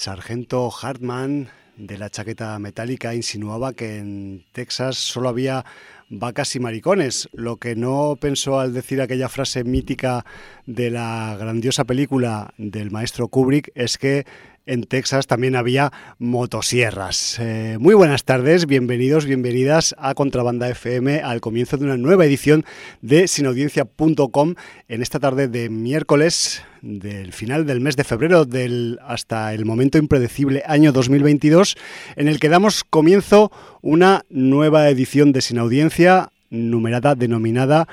Sargento Hartman de la chaqueta metálica insinuaba que en Texas solo había vacas y maricones, lo que no pensó al decir aquella frase mítica de la grandiosa película del maestro Kubrick es que en Texas también había motosierras. Eh, muy buenas tardes, bienvenidos, bienvenidas a Contrabanda FM al comienzo de una nueva edición de sinaudiencia.com en esta tarde de miércoles del final del mes de febrero del hasta el momento impredecible año 2022 en el que damos comienzo una nueva edición de Sin Audiencia numerada denominada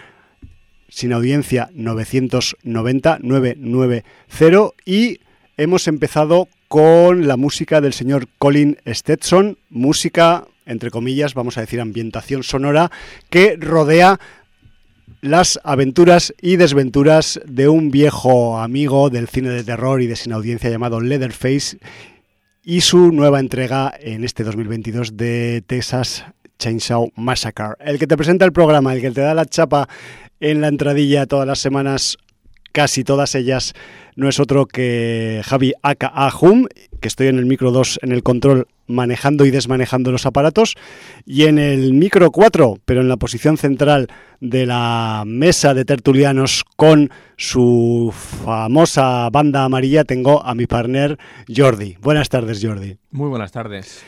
Sin Audiencia 990 990 y hemos empezado con la música del señor Colin Stetson, música, entre comillas, vamos a decir ambientación sonora, que rodea las aventuras y desventuras de un viejo amigo del cine de terror y de sin audiencia llamado Leatherface y su nueva entrega en este 2022 de Texas Chainsaw Massacre. El que te presenta el programa, el que te da la chapa en la entradilla todas las semanas, casi todas ellas no es otro que Javi Aka Ahum, que estoy en el micro 2 en el control manejando y desmanejando los aparatos, y en el micro 4, pero en la posición central de la mesa de tertulianos con su famosa banda amarilla, tengo a mi partner Jordi. Buenas tardes, Jordi. Muy buenas tardes.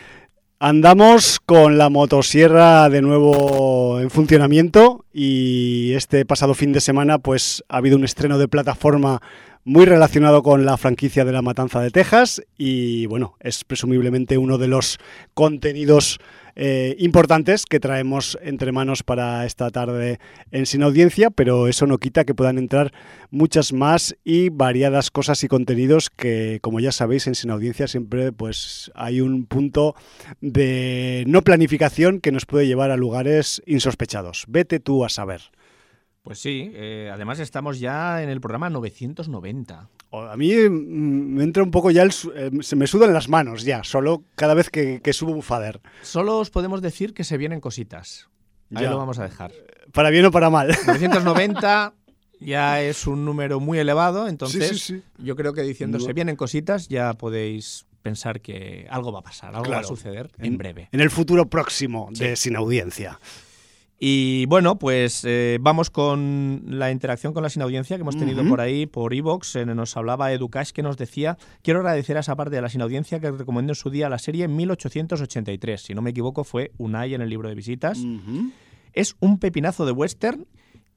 Andamos con la motosierra de nuevo en funcionamiento y este pasado fin de semana pues ha habido un estreno de plataforma muy relacionado con la franquicia de La Matanza de Texas y bueno, es presumiblemente uno de los contenidos eh, importantes que traemos entre manos para esta tarde en Sin Audiencia, pero eso no quita que puedan entrar muchas más y variadas cosas y contenidos que, como ya sabéis, en Sin Audiencia siempre pues hay un punto de no planificación que nos puede llevar a lugares insospechados. Vete tú a saber. Pues sí, eh, además estamos ya en el programa 990. A mí mm, me entra un poco ya, el, eh, se me sudan las manos ya, solo cada vez que, subo un fader. Solo os podemos decir que se vienen cositas. Ahí ya. lo vamos a dejar. Para bien o para mal. 990 ya es un número muy elevado, entonces yo creo que diciendo se vienen cositas ya podéis pensar que algo va a pasar, algo va a suceder en, breve. En el futuro próximo de Sin Audiencia. Y bueno, pues eh, vamos con la interacción con la sinaudiencia que hemos tenido por ahí, por Evox. nos hablaba Educash que nos decía: Quiero agradecer a esa parte de la sinaudiencia que recomendó en su día la serie 1883. Si no me equivoco, fue Unai en el libro de visitas. Es un pepinazo de western,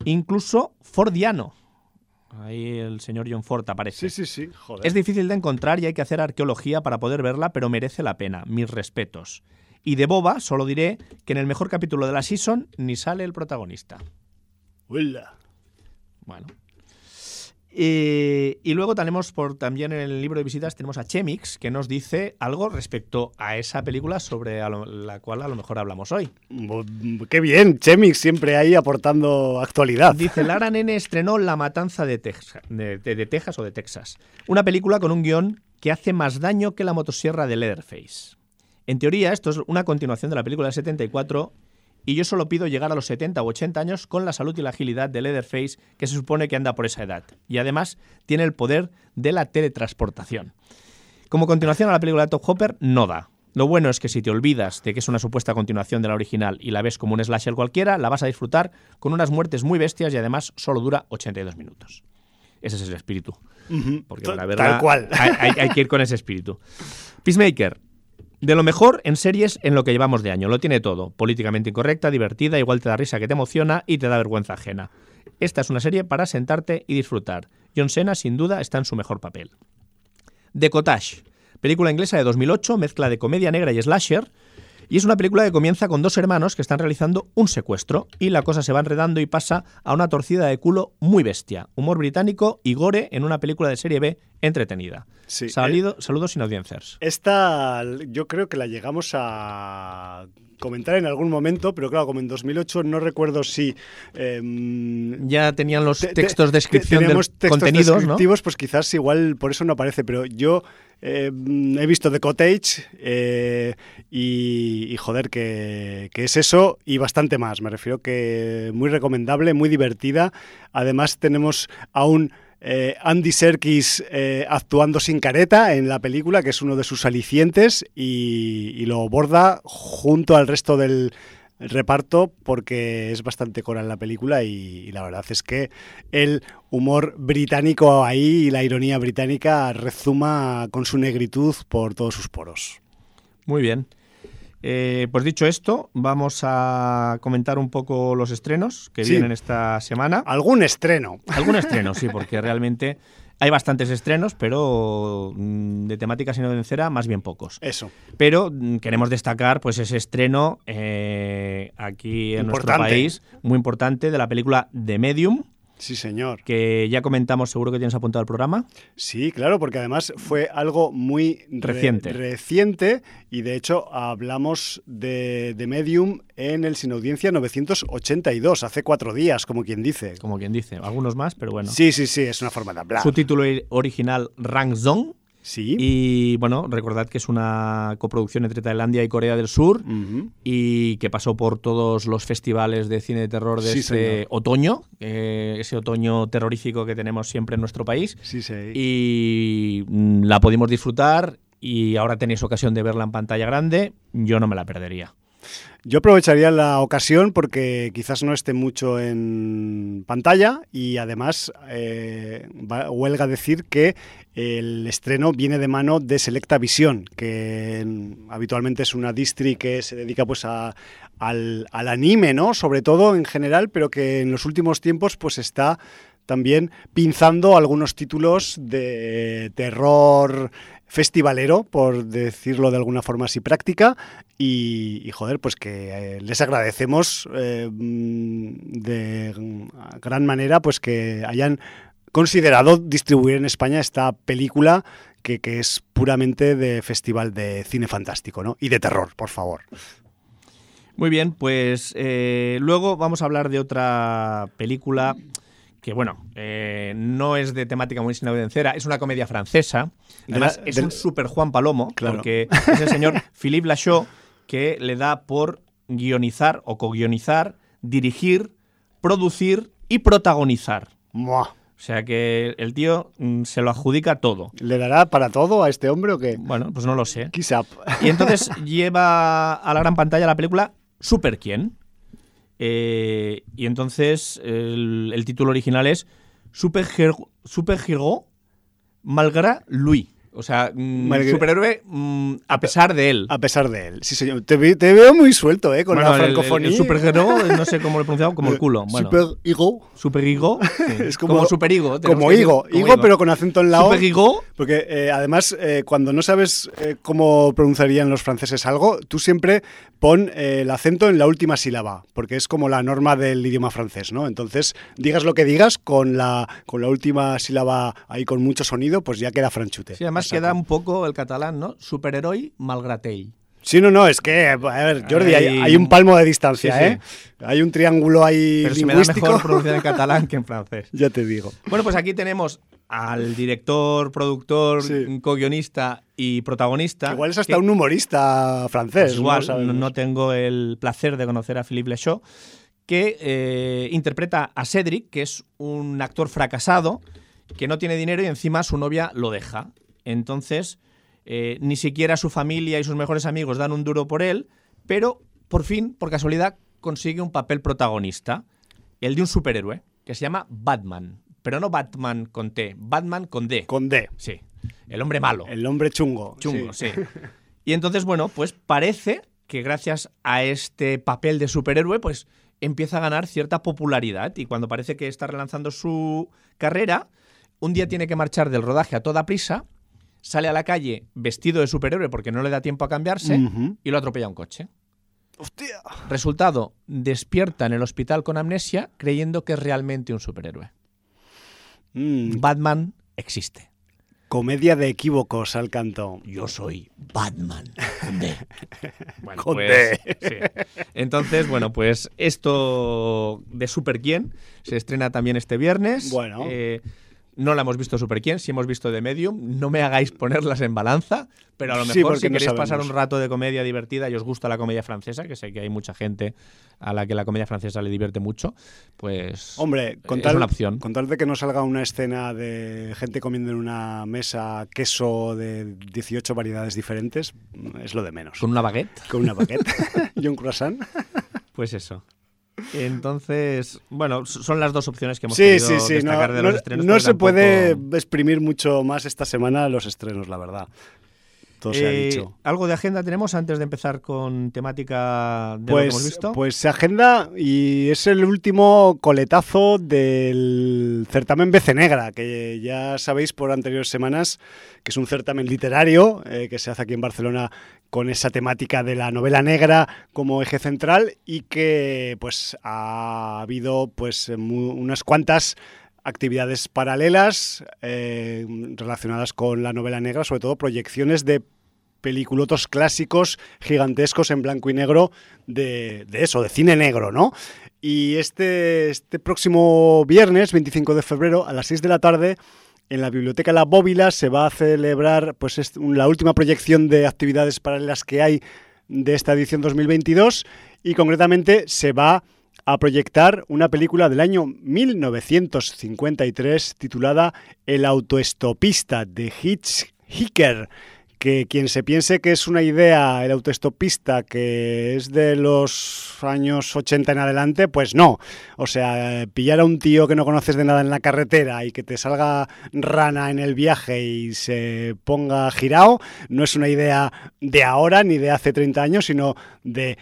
incluso fordiano. Ahí el señor John Ford aparece. Sí, sí, sí. Joder. Es difícil de encontrar y hay que hacer arqueología para poder verla, pero merece la pena. Mis respetos. Y de boba solo diré que en el mejor capítulo de la season ni sale el protagonista. Hola. Bueno. Y, luego tenemos por también en el libro de visitas tenemos a Chemix que nos dice algo respecto a esa película sobre la cual a lo mejor hablamos hoy. Qué bien, Chemix siempre ahí aportando actualidad. Dice Lara Nene estrenó La Matanza de, de Texas o de Texas, una película con un guion que hace más daño que la motosierra de Leatherface. En teoría, esto es una continuación de la película del 74 y yo solo pido llegar a los 70 u 80 años con la salud y la agilidad de Leatherface, que se supone que anda por esa edad. Y además tiene el poder de la teletransportación. Como continuación a la película de Top Hopper, no da. Lo bueno es que si te olvidas de que es una supuesta continuación de la original y la ves como un slasher cualquiera, la vas a disfrutar con unas muertes muy bestias y además solo dura 82 minutos. Ese es el espíritu. Porque la verdad Tal cual. hay, hay que ir con ese espíritu. Peacemaker, de lo mejor en series en lo que llevamos de año. Lo tiene todo. Políticamente incorrecta, divertida, igual te da risa que te emociona y te da vergüenza ajena. Esta es una serie para sentarte y disfrutar. John Cena, sin duda, está en su mejor papel. Decotage. Película inglesa de 2008, mezcla de comedia negra y slasher, y es una película que comienza con dos hermanos que están realizando un secuestro y la cosa se va enredando y pasa a una torcida de culo muy bestia. Humor británico y gore en una película de serie B entretenida. Sí, Salido, eh, saludos sin audiencias. Esta yo creo que la llegamos a comentar en algún momento, pero claro, como en 2008 no recuerdo si... Em, ya tenían los textos de descripción de contenidos, descriptivos, pues quizás igual por eso no aparece, pero yo eh, he visto The Cottage eh, y, joder, que, que, es eso y bastante más. Me refiero que muy recomendable, muy divertida. Además tenemos a un eh, Andy Serkis eh, actuando sin careta en la película, que es uno de sus alicientes, y, lo borda junto al resto del reparto porque es bastante coral la película y, y, la verdad es que el humor británico ahí y la ironía británica rezuma con su negritud por todos sus poros. Muy bien. Eh, pues dicho esto, vamos a comentar un poco los estrenos que Sí. vienen esta semana. Algún estreno. Algún estreno, sí, porque realmente hay bastantes estrenos, pero mm, de temática sinovencera más bien pocos. Eso. Pero mm, queremos destacar pues ese estreno eh, aquí en nuestro país, muy importante, de la película The Medium, Sí, señor. que ya comentamos, seguro que tienes apuntado al programa. Sí, claro, porque además fue algo muy re- Reciente. reciente y de hecho hablamos de, de Medium en el Sin Audiencia 982, hace cuatro días, como quien dice. Como quien dice, algunos más, pero bueno. Sí, sí, sí, es una forma de hablar. Su título original, Rang Zone. Sí. Y bueno, recordad que es una coproducción entre Tailandia y Corea del Sur y que pasó por todos los festivales de cine de terror de Sí, este señor. otoño, eh, ese otoño terrorífico que tenemos siempre en nuestro país. Sí, sí. Y mm, la pudimos disfrutar y ahora tenéis ocasión de verla en pantalla grande. Yo no me la perdería. Yo aprovecharía la ocasión porque quizás no esté mucho en pantalla y además eh, va- huelga decir que el estreno viene de mano de Selecta Visión, que habitualmente es una distri que se dedica pues a- al, al anime, ¿no? Sobre todo en general, pero que en los últimos tiempos pues está también pinzando algunos títulos de terror festivalero, por decirlo de alguna forma así práctica, y, joder, pues que eh, les agradecemos eh, mm, de gran manera pues que hayan considerado distribuir en España esta película que, que es puramente de festival de cine fantástico, ¿no? Y de terror, por favor. Muy bien, pues eh, luego vamos a hablar de otra película que, bueno, eh, no es de temática muy sinavencera, es una comedia francesa. De Además, la- es del- un super Juan Palomo, Claro. porque es el señor Philippe Lachaud que le da por guionizar o co-guionizar, dirigir, producir y protagonizar. ¡Muah! O sea que el tío mm, se lo adjudica todo. ¿Le dará para todo a este hombre o qué? Bueno, pues no lo sé. Up. Y entonces lleva a la gran pantalla la película Super quién. Eh, y entonces el, título original es Super Super Hero Malgré lui. O sea, mm, superhéroe mm, a pesar de él. A pesar de él. Sí, señor. Te, ve- te veo muy suelto, ¿eh? Con Bueno, la el- el- francofonía. El, superhéroe, no sé cómo lo he pronunciado, como el culo. Bueno, Super higo. super higo. sí. Es como- como, super higo. Como higo. Higo, pero con acento en la O. Super higo. Porque eh, además, eh, cuando no sabes eh, cómo pronunciarían los franceses algo, tú siempre pon eh, el acento en la última sílaba, porque es como la norma del idioma francés, ¿no? Entonces, digas lo que digas, con la, con la última sílaba ahí con mucho sonido, pues ya queda franchute. Sí, además Queda un poco el catalán, ¿no? Superhéroe malgrat ell. Sí, no, no, es que, a ver, Jordi, hay, un palmo de distancia, Sí, sí. ¿eh? Hay un triángulo ahí Pero se me da lingüístico. mejor pronunciar en catalán que en francés. ya te digo. Bueno, pues aquí tenemos al director, productor, Sí. co-guionista y protagonista. Igual es hasta que, un humorista francés. pues igual, no tengo el placer de conocer a Philippe Lachaud, que eh, interpreta a Cedric, que es un actor fracasado, que no tiene dinero y encima su novia lo deja. Entonces, eh, ni siquiera su familia y sus mejores amigos dan un duro por él, pero por fin, por casualidad, consigue un papel protagonista, el de un superhéroe, que se llama Batman. Pero no Batman con T, Batman con D. Con D. Sí, el hombre malo. El hombre chungo. Chungo, sí. sí. Y entonces, bueno, pues parece que gracias a este papel de superhéroe, pues empieza a ganar cierta popularidad. Y cuando parece que está relanzando su carrera, un día tiene que marchar del rodaje a toda prisa, sale a la calle vestido de superhéroe porque no le da tiempo a cambiarse y lo atropella un coche. Hostia. Resultado, despierta en el hospital con amnesia creyendo que es realmente un superhéroe. Mm, Batman existe. comedia de equívocos al canto. Yo soy Batman. Con D. Bueno, Con pues, sí. Entonces, bueno, pues esto de Super Quién se estrena también este viernes. Bueno. Eh, No la hemos visto Super Quién, sí hemos visto The Medium. No me hagáis ponerlas en balanza, pero a lo mejor si no queréis pasar un rato de comedia divertida y os gusta la comedia francesa, que sé que hay mucha gente a la que la comedia francesa le divierte mucho, pues Hombre, con es tal, una opción. con tal de que no salga una escena de gente comiendo en una mesa queso de 18 variedades diferentes, es lo de menos. Con una baguette, Con una baguette y un croissant. pues eso. Entonces, bueno, son las dos opciones que hemos Sí, sí, sí. No, estrenos. se puede exprimir mucho más esta semana los estrenos, la verdad. Todo se ha Eh, dicho. ¿Algo de agenda tenemos antes de empezar con temática de lo que hemos Pues, visto? pues agenda y es el último coletazo del certamen BC Negra, que ya sabéis por anteriores semanas que es un certamen literario eh, que se hace aquí en Barcelona con esa temática de la novela negra como eje central y que pues ha habido pues mu- unas cuantas actividades paralelas eh, relacionadas con la novela negra, sobre todo proyecciones de peliculotos clásicos gigantescos en blanco y negro de, eso, de cine negro, ¿no? Y este, este próximo viernes, 25 de febrero, a las 6 de la tarde, en la Biblioteca La Bóvila se va a celebrar pues, la última proyección de actividades paralelas que hay de esta edición 2022 y concretamente se va a proyectar una película del año 1953 titulada El autoestopista de Hitchhiker que quien se piense que es una idea el autoestopista que es de los años 80 en adelante, pues no. O sea, pillar a un tío que no conoces de nada en la carretera y que te salga rana en el viaje y se ponga girado, no es una idea de ahora ni de hace 30 años, sino de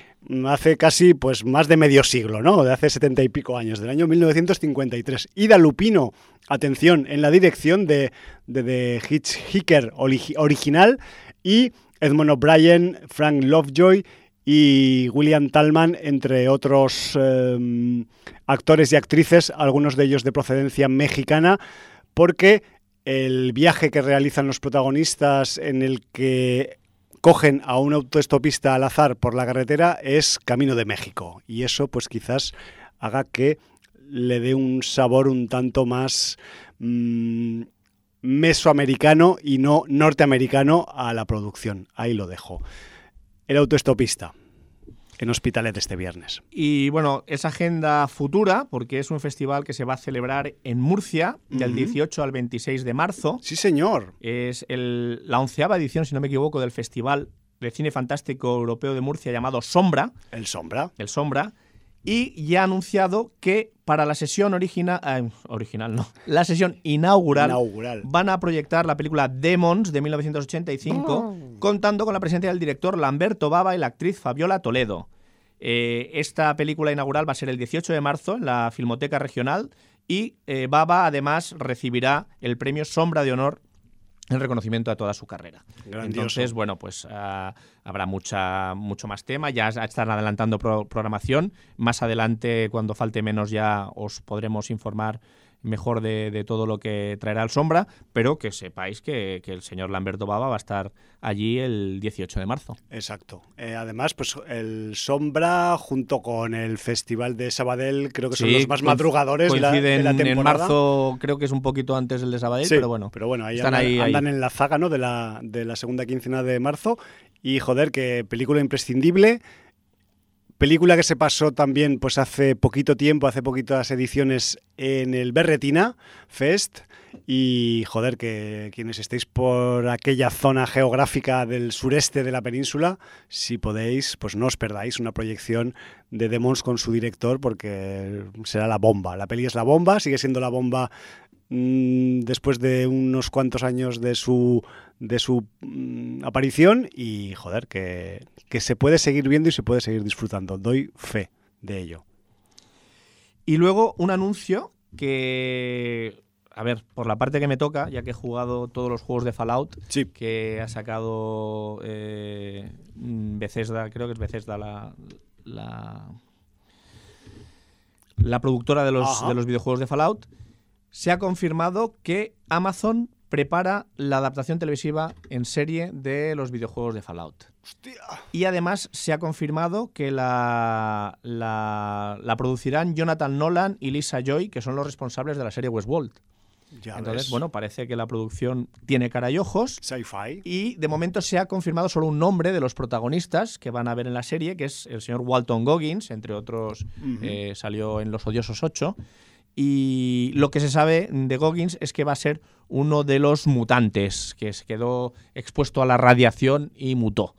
hace casi pues más de medio siglo, ¿no? De hace 70 y pico años, del año 1953. Ida Lupino, atención, en la dirección de, de, de Hitchhiker origi- original y Edmond O'Brien, Frank Lovejoy y William Talman, entre otros eh, actores y actrices, algunos de ellos de procedencia mexicana, porque el viaje que realizan los protagonistas en el que cogen a un autoestopista al azar por la carretera es Camino de México. Y eso pues quizás haga que le dé un sabor un tanto más mmm, mesoamericano y no norteamericano a la producción. Ahí lo dejo. El autoestopista en Hospitalet este viernes. Y bueno, es agenda futura porque es un festival que se va a celebrar en Murcia del Ujú. 18 al 26 de marzo. Sí, señor. Es el- la onceava edición, si no me equivoco, del Festival de Cine Fantástico Europeo de Murcia llamado Sombra, El sombra. el Sombra, y ya ha anunciado que para la sesión original, original no, la sesión inaugural, Inaugural. van a proyectar la película Demons de 1985, contando con la presencia del director Lamberto Baba y la actriz Fabiola Toledo. Eh, esta película inaugural va a ser el 18 de marzo en la Filmoteca Regional y eh, Baba además recibirá el premio Sombra de Honor en reconocimiento a toda su carrera. Grandioso. Entonces, bueno, pues ah, habrá mucha, mucho más tema. Ya están adelantando pro- programación. Más adelante, cuando falte menos, ya os podremos informar mejor de, de todo lo que traerá el Sombra, pero que sepáis que, que el señor Lamberto Baba va a estar allí el 18 de marzo. Exacto. Eh, además, pues el Sombra junto con el Festival de Sabadell creo que son los más madrugadores de la, de la en temporada. marzo, creo que es un poquito antes del de Sabadell, Sí, pero bueno. pero bueno, ahí están andan, ahí, ahí. andan en la zaga ¿no? de, la, de la segunda quincena de marzo. Y joder, que película imprescindible. Película que se pasó también pues hace poquito tiempo, hace poquitas ediciones en el Berretina Fest. Y joder, que quienes estéis por aquella zona geográfica del sureste de la península, si podéis, pues no os perdáis una proyección de Demons con su director porque será la bomba. La peli es la bomba, sigue siendo la bomba mm, después de unos cuantos años de su de su mm, aparición y joder que, que se puede seguir viendo y se puede seguir disfrutando. Doy fe de ello. Y luego un anuncio que, a ver, por la parte que me toca, ya que he jugado todos los juegos de Fallout, sí. que ha sacado eh, Bethesda, creo que es Bethesda la, la, la productora de los, Ajá. de los videojuegos de Fallout, se ha confirmado que Amazon prepara la adaptación televisiva en serie de los videojuegos de Fallout. Hostia. Y además se ha confirmado que la, la, la producirán Jonathan Nolan y Lisa Joy, que son los responsables de la serie Westworld. Entonces, bueno, parece que la producción tiene cara y ojos. Sci-fi. Y de momento se ha confirmado solo un nombre de los protagonistas que van a ver en la serie, que es el señor Walton Goggins, entre otros, eh, salió en Los Odiosos 8. Y lo que se sabe de Goggins es que va a ser uno de los mutantes que se quedó expuesto a la radiación y mutó.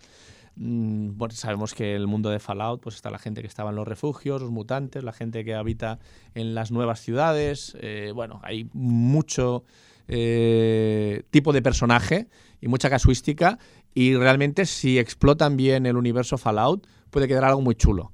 Mm, sabemos que el mundo de Fallout, pues está la gente que estaba en los refugios, los mutantes, la gente que habita en las nuevas ciudades. Eh, bueno, hay mucho eh, tipo de personaje y mucha casuística. Y realmente, si explotan bien el universo Fallout, puede quedar algo muy chulo.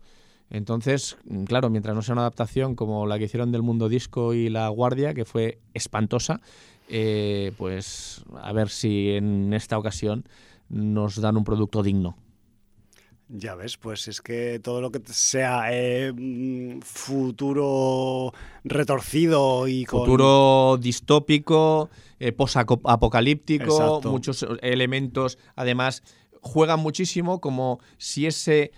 Entonces, mm, claro, mientras no sea una adaptación como la que hicieron del Mundo Disco y La Guardia, que fue espantosa, eh, pues a ver si en esta ocasión nos dan un producto digno. Ya ves, pues es que todo lo que sea eh, mm, futuro retorcido y con... Futuro distópico, eh, posapocalíptico, muchos elementos, además, juegan muchísimo como si ese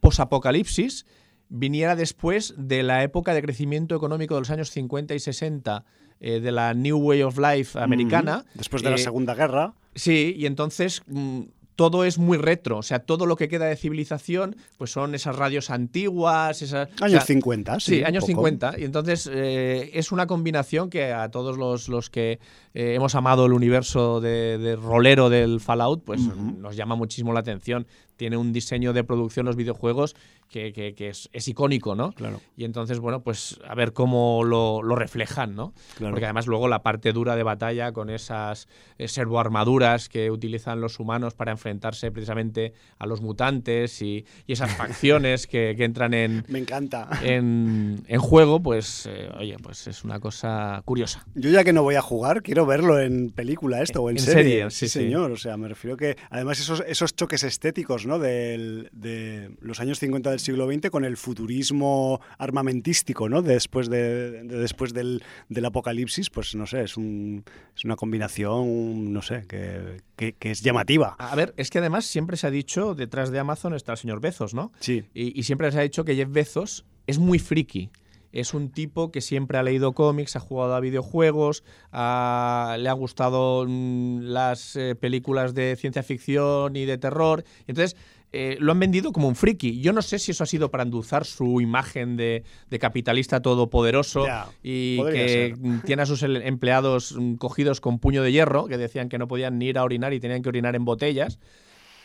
posapocalipsis viniera después de la época de crecimiento económico de los años 50 y 60 eh, de la New Way of Life americana. Después de la Segunda Guerra. Sí, y entonces mm, todo es muy retro, o sea, todo lo que queda de civilización, pues son esas radios antiguas, esas... Años 50, sí. Sí, años 50. Y entonces eh, es una combinación que a todos los, los que eh, hemos amado el universo de, rolero del Fallout, pues nos llama muchísimo la atención. Tiene un diseño de producción los videojuegos que, es, icónico, ¿no? Claro. Y entonces, bueno, pues a ver cómo lo, reflejan, ¿no? Porque además luego la parte dura de batalla con esas eh, servoarmaduras que utilizan los humanos para enfrentarse precisamente a los mutantes y, esas facciones que, entran en... Me encanta. En, juego, pues, eh, oye, pues es una cosa curiosa. Yo ya que no voy a jugar, quiero verlo en película esto o en, serie. Sí, señor. O sea, me refiero que además esos, esos choques estéticos, ¿no? de los años 50 del siglo XX con el futurismo armamentístico, ¿no? Después, de, después del, apocalipsis, pues no sé, es, un, es una combinación, no sé, que, es llamativa. A ver, es que además siempre se ha dicho, detrás de Amazon está el señor Bezos, ¿no? Sí. Y, siempre se ha dicho que Jeff Bezos es muy friki es un tipo que siempre ha leído cómics, ha jugado a videojuegos, le ha gustado mm, las eh, películas de ciencia ficción y de terror. Entonces, eh, lo han vendido como un friki. Yo no sé si eso ha sido para endulzar su imagen de, capitalista todopoderoso y que tiene a sus empleados mm, cogidos con puño de hierro, que decían que no podían ni ir a orinar y tenían que orinar en botellas.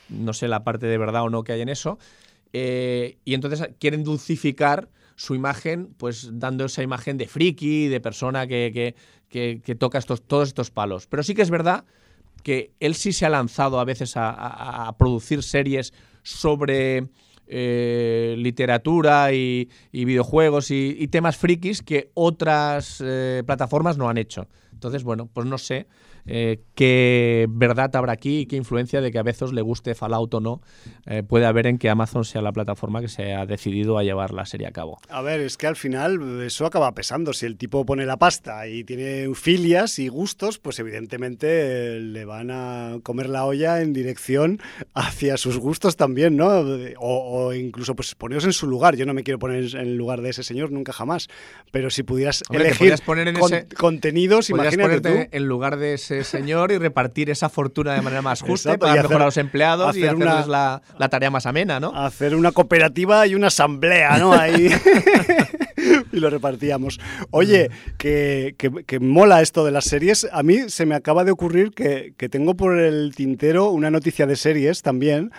No sé la parte de verdad o no que hay en eso. Eh, y entonces quieren dulcificar su imagen, pues dando esa imagen de friki, de persona que, que, toca estos, todos estos palos. Pero sí que es verdad que él sí se ha lanzado a veces a producir series sobre eh, literatura y, videojuegos y, temas frikis que otras eh, plataformas no han hecho. Entonces, bueno, pues no sé eh, qué verdad habrá aquí y qué influencia de que a veces le guste Fallout o no eh, puede haber en que Amazon sea la plataforma que se ha decidido a llevar la serie a cabo. A ver, es que al final eso acaba pesando. Si el tipo pone la pasta y tiene filias y gustos, pues evidentemente le van a comer la olla en dirección hacia sus gustos también, ¿no? O, incluso pues poneros en su lugar. Yo no me quiero poner en el lugar de ese señor nunca jamás. Pero si pudieras elegir poner en ese, contenidos, imagínate ponerte en lugar de ese señor y repartir esa fortuna de manera más justa para mejorar a los empleados y hacerles la, tarea más amena, ¿no? Hacer una cooperativa y una asamblea, ¿no? Ahí. y lo repartíamos. Oye, que, que, mola esto de las series. A mí se me acaba de ocurrir que, que tengo por el tintero una noticia de series también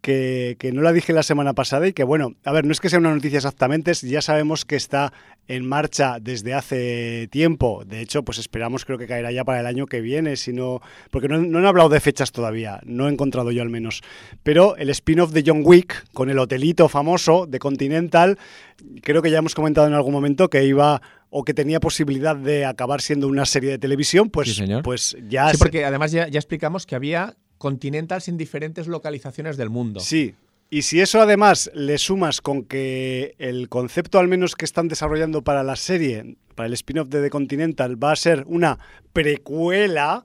que, no la dije la semana pasada y que, bueno, a ver, no es que sea una noticia exactamente, ya sabemos que está en marcha desde hace tiempo. De hecho, pues esperamos, creo que caerá ya para el año que viene, sino porque no, no han hablado de fechas todavía, no he encontrado yo al menos. Pero el spin-off de John Wick, con el hotelito famoso de Continental, creo que ya hemos comentado en algún momento que iba o que tenía posibilidad de acabar siendo una serie de televisión, pues, pues ya... Sí, porque además ya, ya explicamos que había Continentals en diferentes localizaciones del mundo. Sí, y si eso además le sumas con que el concepto al menos que están desarrollando para la serie, para el spin-off de The Continental, va a ser una precuela,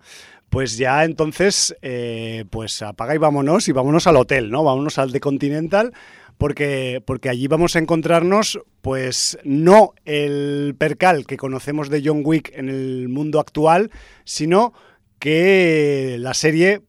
pues ya entonces, eh, pues apaga y vámonos y vámonos al hotel, ¿no? Vámonos al The Continental porque, porque allí vamos a encontrarnos, pues no el percal que conocemos de John Wick en el mundo actual, sino que la serie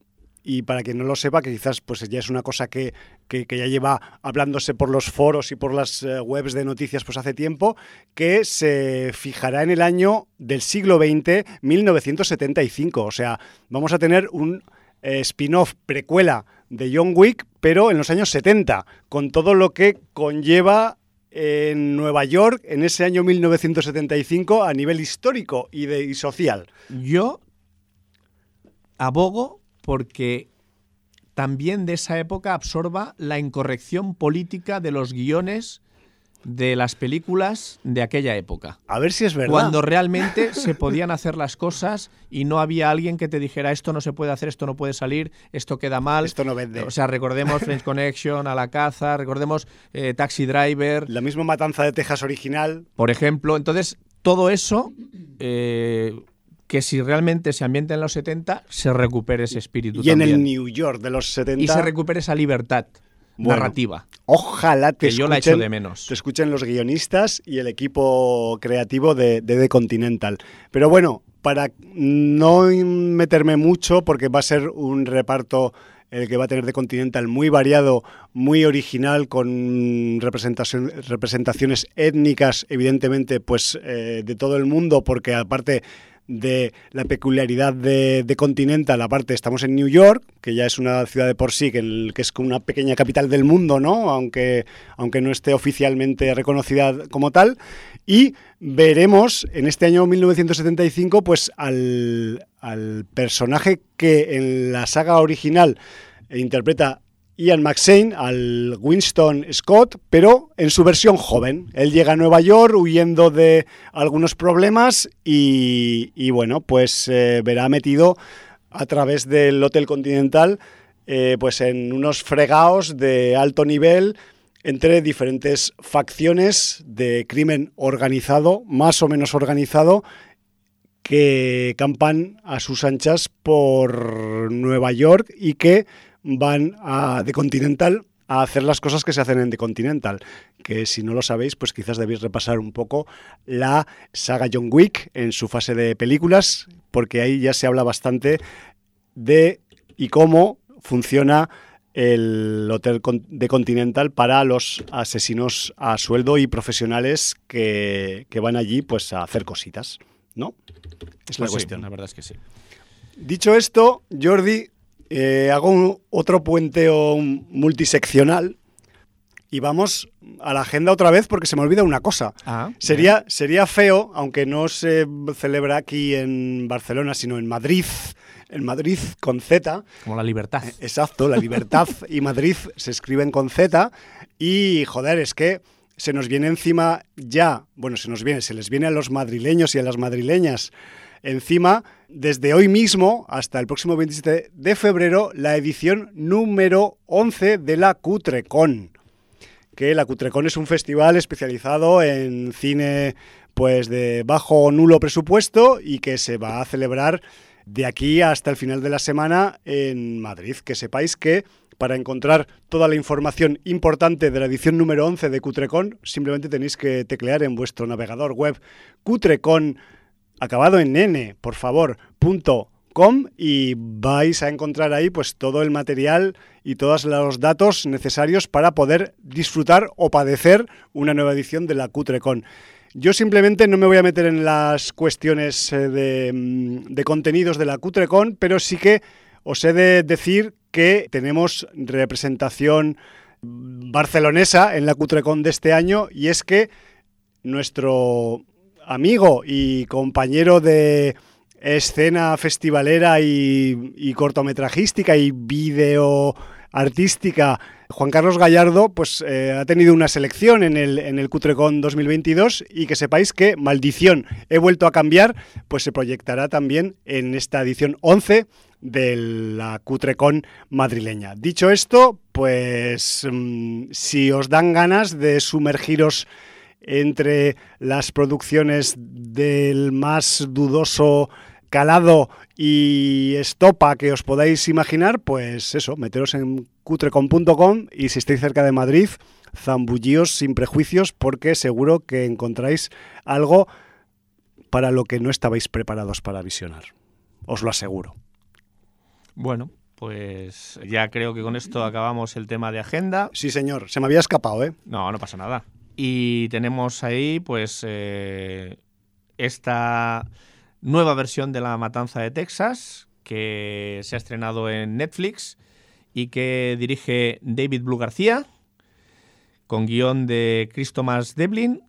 y para quien no lo sepa, que quizás pues ya es una cosa que, que, ya lleva hablándose por los foros y por las eh, webs de noticias pues hace tiempo, que se fijará en el año del siglo XX, 1975. O sea, vamos a tener un eh, spin-off precuela de John Wick, pero en los años 70, con todo lo que conlleva en Nueva York en ese año 1975 a nivel histórico y, de, y social. Yo abogo porque también de esa época absorba la incorrección política de los guiones de las películas de aquella época. A ver si es verdad. Cuando realmente se podían hacer las cosas y no había alguien que te dijera esto no se puede hacer, esto no puede salir, esto queda mal. Esto no vende. O sea, recordemos French Connection, A la caza, recordemos eh, Taxi Driver. La misma Matanza de Texas original. Por ejemplo. Entonces, todo eso eh, que si realmente se ambienta en los 70, se recupere ese espíritu. Y en el New York de los 70. Y se recupere esa libertad narrativa. Ojalá te, yo la echo de menos. te escuchen los guionistas y el equipo creativo de, de The Continental. Pero bueno, para no meterme mucho, porque va a ser un reparto el que va a tener The Continental muy variado, muy original, con representaciones étnicas, evidentemente, pues eh, de todo el mundo, porque aparte de la peculiaridad de, Continental, aparte estamos en New York, que ya es una ciudad de por sí, que, es como una pequeña capital del mundo, ¿no? Aunque, aunque no esté oficialmente reconocida como tal. Y veremos en este año 1975, pues al, al personaje que en la saga original interpreta Ian McShane al Winston Scott, pero en su versión joven. Él llega a Nueva York huyendo de algunos problemas y, bueno, pues eh, verá metido a través del Hotel Continental eh, pues en unos fregados de alto nivel entre diferentes facciones de crimen organizado, más o menos organizado, que campan a sus anchas por Nueva York y que van a The Continental a hacer las cosas que se hacen en The Continental, que si no lo sabéis, pues quizás debéis repasar un poco la saga John Wick en su fase de películas, porque ahí ya se habla bastante de y cómo funciona el hotel de Continental para los asesinos a sueldo y profesionales que, van allí pues a hacer cositas, ¿no? Es la pues cuestión. La verdad es que sí. Dicho esto, Jordi, eh, hago otro puenteo multiseccional y vamos a la agenda otra vez porque se me olvida una cosa. Ah, sería, sería feo, aunque no se celebra aquí en Barcelona, sino en Madrid, en Madrid con Z. Como la libertad. Eh, exacto, la libertad y Madrid se escriben con Z. Y joder, es que se nos viene encima ya, bueno, se nos viene, se les viene a los madrileños y a las madrileñas encima desde hoy mismo hasta el próximo 27 de febrero la edición número 11 de la Cutrecon. Que la Cutrecon es un festival especializado en cine pues de bajo o nulo presupuesto y que se va a celebrar de aquí hasta el final de la semana en Madrid. Que sepáis que para encontrar toda la información importante de la edición número 11 de Cutrecon, simplemente tenéis que teclear en vuestro navegador web cutrecon.com acabado en n, por favor, punto com y vais a encontrar ahí pues todo el material y todos los datos necesarios para poder disfrutar o padecer una nueva edición de la Cutrecon. Yo simplemente no me voy a meter en las cuestiones eh, de, mm, de contenidos de la Cutrecon, pero sí que os he de decir que tenemos representación barcelonesa en la Cutrecon de este año y es que nuestro amigo y compañero de escena festivalera y, cortometrajística y video artística, Juan Carlos Gallardo, pues eh, ha tenido una selección en el, en el Cutrecon 2022 y que sepáis que Maldición, he vuelto a cambiar, pues se proyectará también en esta edición 11 de la Cutrecon madrileña. Dicho esto, pues mm, si os dan ganas de sumergiros entre las producciones del más dudoso calado y estopa que os podáis imaginar, pues eso, meteros en cutrecom.com y si estáis cerca de Madrid, zambullíos sin prejuicios porque seguro que encontráis algo para lo que no estabais preparados para visionar. Os lo aseguro. Bueno, pues ya creo que con esto acabamos el tema de agenda. Sí, señor. Se me había escapado, ¿eh? No, no pasa nada. Y tenemos ahí, pues, eh, esta nueva versión de La Matanza de Texas, que se ha estrenado en Netflix y que dirige David Blue García, con guion de Chris Thomas Devlin,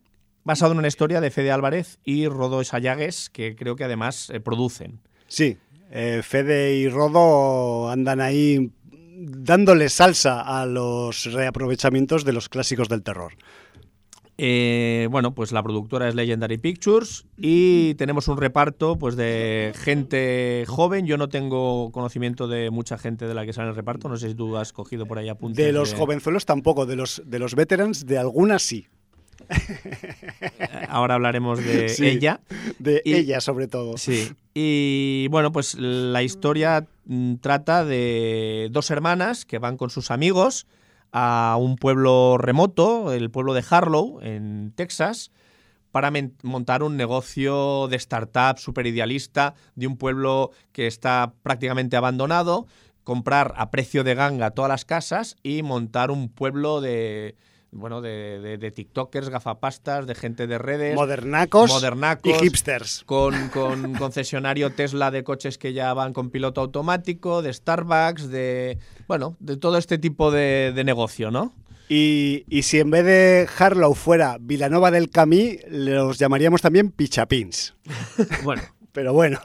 basado en una historia de Fede Álvarez y Rodo Sayagues, que creo que además eh, producen. Sí, eh, Fede y Rodo andan ahí dándole salsa a los reaprovechamientos de los clásicos del terror. Eh, bueno, pues la productora es Legendary Pictures y tenemos un reparto pues de gente joven. Yo no tengo conocimiento de mucha gente de la que sale en el reparto. No sé si tú has cogido por ahí apuntes. De los jovenzuelos tampoco, de los, de los veterans de algunas sí. Ahora hablaremos de Sí, ella. De Y- ella sobre todo. Sí. Y bueno, pues la historia mm, trata de dos hermanas que van con sus amigos a un pueblo remoto, el pueblo de Harlow, en Texas, para montar un negocio de startup súper idealista de un pueblo que está prácticamente abandonado, comprar a precio de ganga todas las casas y montar un pueblo de bueno de, de- de tiktokers, gafapastas, de gente de redes, Modernacos, modernacos, y hipsters. con, con concesionario Tesla de coches que ya van con piloto automático, de Starbucks, de bueno, de todo este tipo de, de negocio, ¿no? Y, y si en vez de Harlow fuera Vilanova del Camí, los llamaríamos también Pichapins. Bueno, Pero bueno,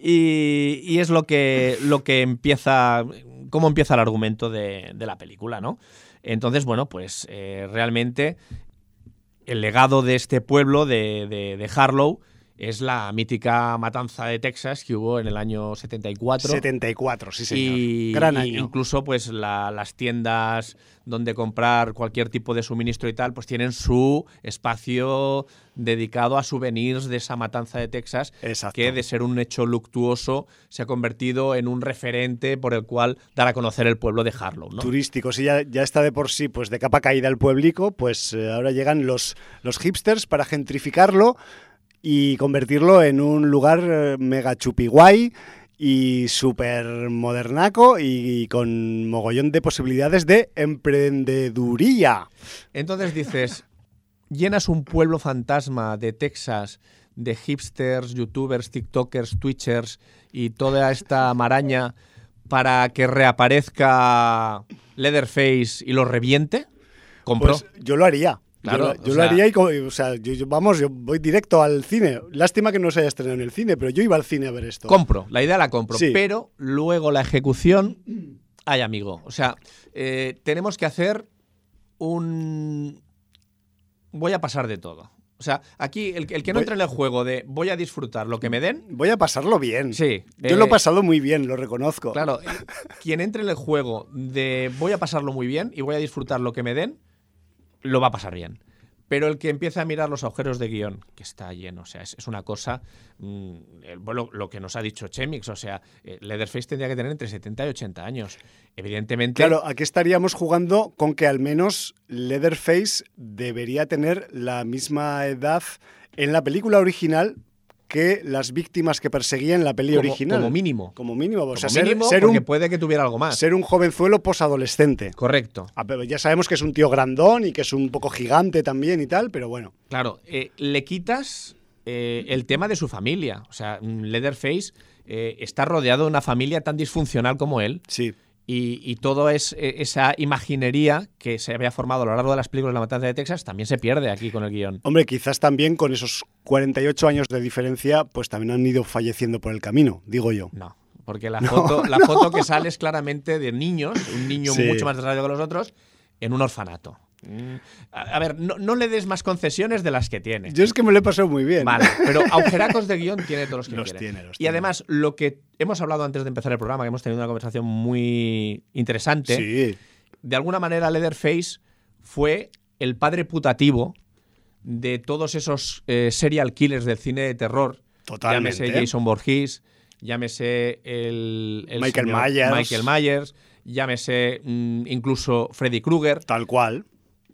y, y es lo que, lo que empieza, cómo empieza el argumento de, de la película, ¿no? Entonces, bueno, pues eh, realmente el legado de este pueblo de, de- de Harlow es la mítica matanza de Texas que hubo en el año 74. 74, sí señor. Y, Gran y año. incluso pues la- las tiendas donde comprar cualquier tipo de suministro y tal, pues tienen su espacio dedicado a souvenirs de esa matanza de Texas, Exacto. que de ser un hecho luctuoso se ha convertido en un referente por el cual dar a conocer el pueblo de Harlow. ¿no? turístico. Si ya, ya está de por sí pues de capa caída el pueblico, pues eh, ahora llegan los, los hipsters para gentrificarlo y convertirlo en un lugar eh, mega chupiguay y súper modernaco y, con mogollón de posibilidades de emprendeduría. Entonces dices, llenas un pueblo fantasma de Texas de hipsters, youtubers, tiktokers, twitchers y toda esta maraña para que reaparezca Leatherface y lo reviente. Compro. Pues yo lo haría. Claro, yo, lo sea- haría y, o sea, yo- yo- vamos, yo voy directo al cine. Lástima que no se haya estrenado en el cine, pero yo iba al cine a ver esto. compro, la idea la compro, Sí. pero luego la ejecución, ay amigo, o sea, eh, tenemos que hacer un... Voy a pasar de todo. O sea, aquí el, el que no Voy- entre en el juego de voy a disfrutar lo que me den, Voy a pasarlo bien. sí. Yo lo he eh, pasado muy bien, lo reconozco. Claro, eh, quien entre en el juego de voy a pasarlo muy bien y voy a disfrutar lo que me den, lo va a pasar bien. Pero el que empieza a mirar los agujeros de guion, que está lleno, o sea, es, una cosa. mm, lo que nos ha dicho Chemix, o sea, eh, Leatherface tendría que tener entre 70 y 80 años. Evidentemente. Claro, aquí estaríamos jugando con que al menos Leatherface debería tener la misma edad en la película original que las víctimas que perseguía en la peli como, original. como mínimo. Como mínimo, o sea, ser, mínimo, ser porque un, puede que tuviera algo más. ser un jovenzuelo posadolescente. Correcto. Ah, pero Ya sabemos que es un tío grandón y que es un poco gigante también y tal, pero bueno. Claro, eh, le quitas eh, el tema de su familia. O sea, Leatherface eh, está rodeado de una familia tan disfuncional como él. Sí. Y, y toda es, eh, esa imaginería que se había formado a lo largo de las películas de la matanza de Texas también se pierde aquí con el guion. Hombre, quizás también con esos 48 años de diferencia, pues también han ido falleciendo por el camino, digo yo. No, porque la, foto, la foto que sale es claramente de niños, un niño Sí. mucho más desarrollado que los otros, en un orfanato. A, ver, no, no le des más concesiones de las que tiene. Yo es que me lo he pasado muy bien. Vale, pero agujeracos de guion tiene todos los que Los quiere. tiene, los y tiene. además, lo que hemos hablado antes de empezar el programa, que hemos tenido una conversación muy interesante, Sí. de alguna manera Leatherface fue el padre putativo de todos esos eh, serial killers del cine de terror. Totalmente. Llámese Jason Voorhees, llámese el, el Michael señor Myers. Michael Myers, llámese mm, incluso Freddy Krueger. Tal cual.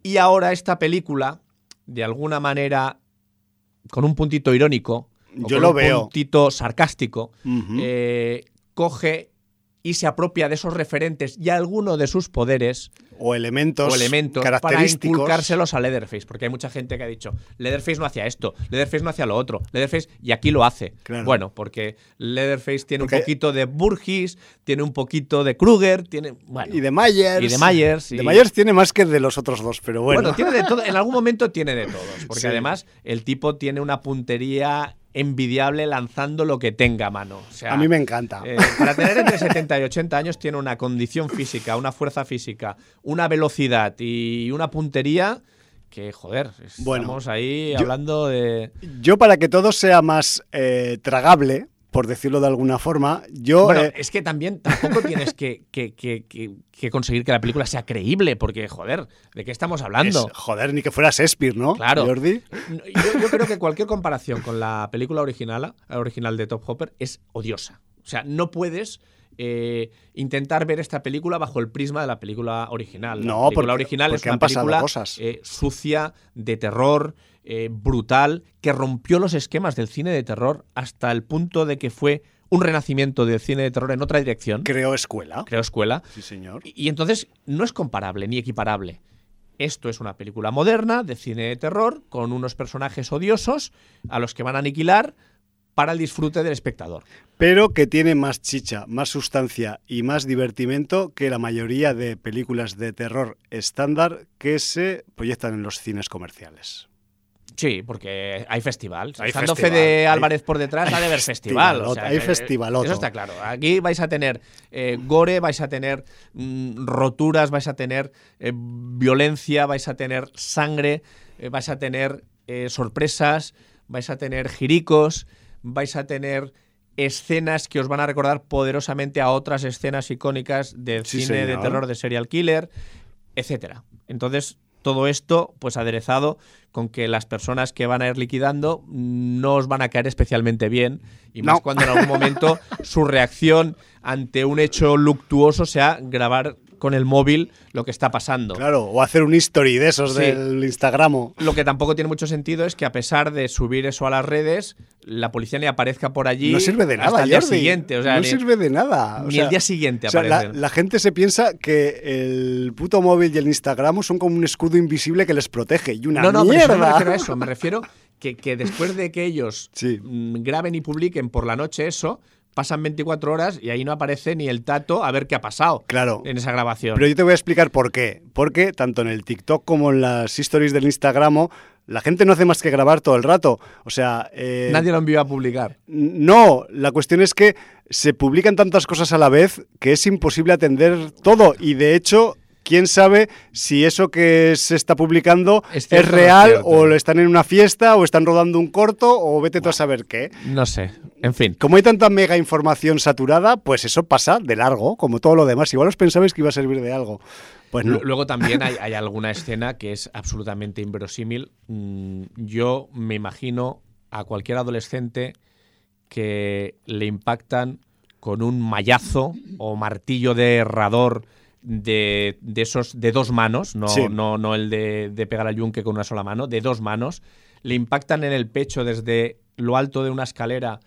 Y ahora esta película, de alguna manera, con un puntito irónico, o Yo con lo un veo. puntito sarcástico, eh, coge y se apropia de esos referentes y alguno de sus poderes o elementos, o elementos para característicos. inculcárselos a Leatherface, porque hay mucha gente que ha dicho, Leatherface no hacía esto, Leatherface no hacía lo otro, Leatherface y aquí lo hace. Claro. Bueno, porque Leatherface tiene Porque- un poquito de Burgess, tiene un poquito de Kruger, tiene bueno, Y de Myers. Y de Myers, De y- Myers tiene más que de los otros dos, pero bueno. bueno, tiene de todo, en algún momento tiene de todos, porque Sí. además el tipo tiene una puntería envidiable lanzando lo que tenga a mano. O sea, a mí me encanta. eh, para tener entre 70 y 80 años tiene una condición física, una fuerza física, una velocidad y una puntería que, joder, estamos Bueno, ahí yo- hablando de... Yo, para que todo sea más eh, tragable, por decirlo de alguna forma, yo. Bueno, eh, es que también tampoco tienes que, que- que- conseguir que la película sea creíble, porque, joder, ¿de qué estamos hablando? es- joder, ni que fuera Shakespeare, ¿no? Claro. Jordi. Yo, yo creo que cualquier comparación con la película original, original de Top Hopper es odiosa. O sea, no puedes eh, intentar ver esta película bajo el prisma de la película original. La No, película porque- original es porque una han pasado película cosas. eh, sucia, de terror, eh, brutal, que rompió los esquemas del cine de terror hasta el punto de que fue un renacimiento del cine de terror en otra dirección, Creo escuela. creo escuela, Sí, señor. y, y entonces no es comparable ni equiparable. Esto es una película moderna de cine de terror con unos personajes odiosos a los que van a aniquilar para el disfrute del espectador. Pero que tiene más chicha, más sustancia y más divertimento que la mayoría de películas de terror estándar que se proyectan en los cines comerciales. Sí, porque hay festival. Hay Estando festival, Fede hay- Álvarez por detrás, hay ha de haber festival. o festivaloto, sea hay festivaloto. Eso está claro. Aquí vais a tener eh, gore, vais a tener mm, roturas, vais a tener eh, violencia, vais a tener sangre, eh, vais a tener sorpresas, vais a tener jiricos, vais a tener escenas que os van a recordar poderosamente a otras escenas icónicas del Sí, cine de terror de serial killer, etcétera. Entonces, todo esto, pues aderezado con que las personas que van a ir liquidando no os van a caer especialmente bien. Y más No. cuando en algún momento su reacción ante un hecho luctuoso sea grabar con el móvil lo que está pasando. Claro, o hacer un history de esos Sí. del Instagram. Lo que tampoco tiene mucho sentido es que a pesar de subir eso a las redes, la policía ni aparezca por allí No sirve de nada, hasta el día Jordi. siguiente. O sea, no ni, sirve de nada. O ni sea, el día siguiente o sea, la, gente se piensa que el puto móvil y el Instagram son como un escudo invisible que les protege. Y una no, no, pero eso no me mierda. refiero a eso. Me refiero que, que después de que ellos Sí. mm, graben y publiquen por la noche eso, pasan 24 horas y ahí no aparece ni el tato a ver qué ha pasado Claro. en esa grabación. Pero yo te voy a explicar por qué. Porque tanto en el TikTok como en las stories del Instagram, la gente no hace más que grabar todo el rato. O sea. eh, Nadie lo envió a publicar. No, la cuestión es que se publican tantas cosas a la vez que es imposible atender todo. Y de hecho, quién sabe si eso que se está publicando Es es, cierto o no es real o lo están en una fiesta o están rodando un corto o vete tú a saber qué. No sé. En fin. Como hay tanta mega información saturada, pues eso pasa de largo, como todo lo demás. Igual os pensabais que iba a servir de algo. Pues no. Luego también hay, hay alguna escena que es absolutamente inverosímil. Mm, Yo me imagino a cualquier adolescente que le impactan con un mallazo o martillo de herrador de, de esos de dos manos, no, Sí. no, no el de, de pegar al yunque con una sola mano, de dos manos, le impactan en el pecho desde lo alto de una escalera,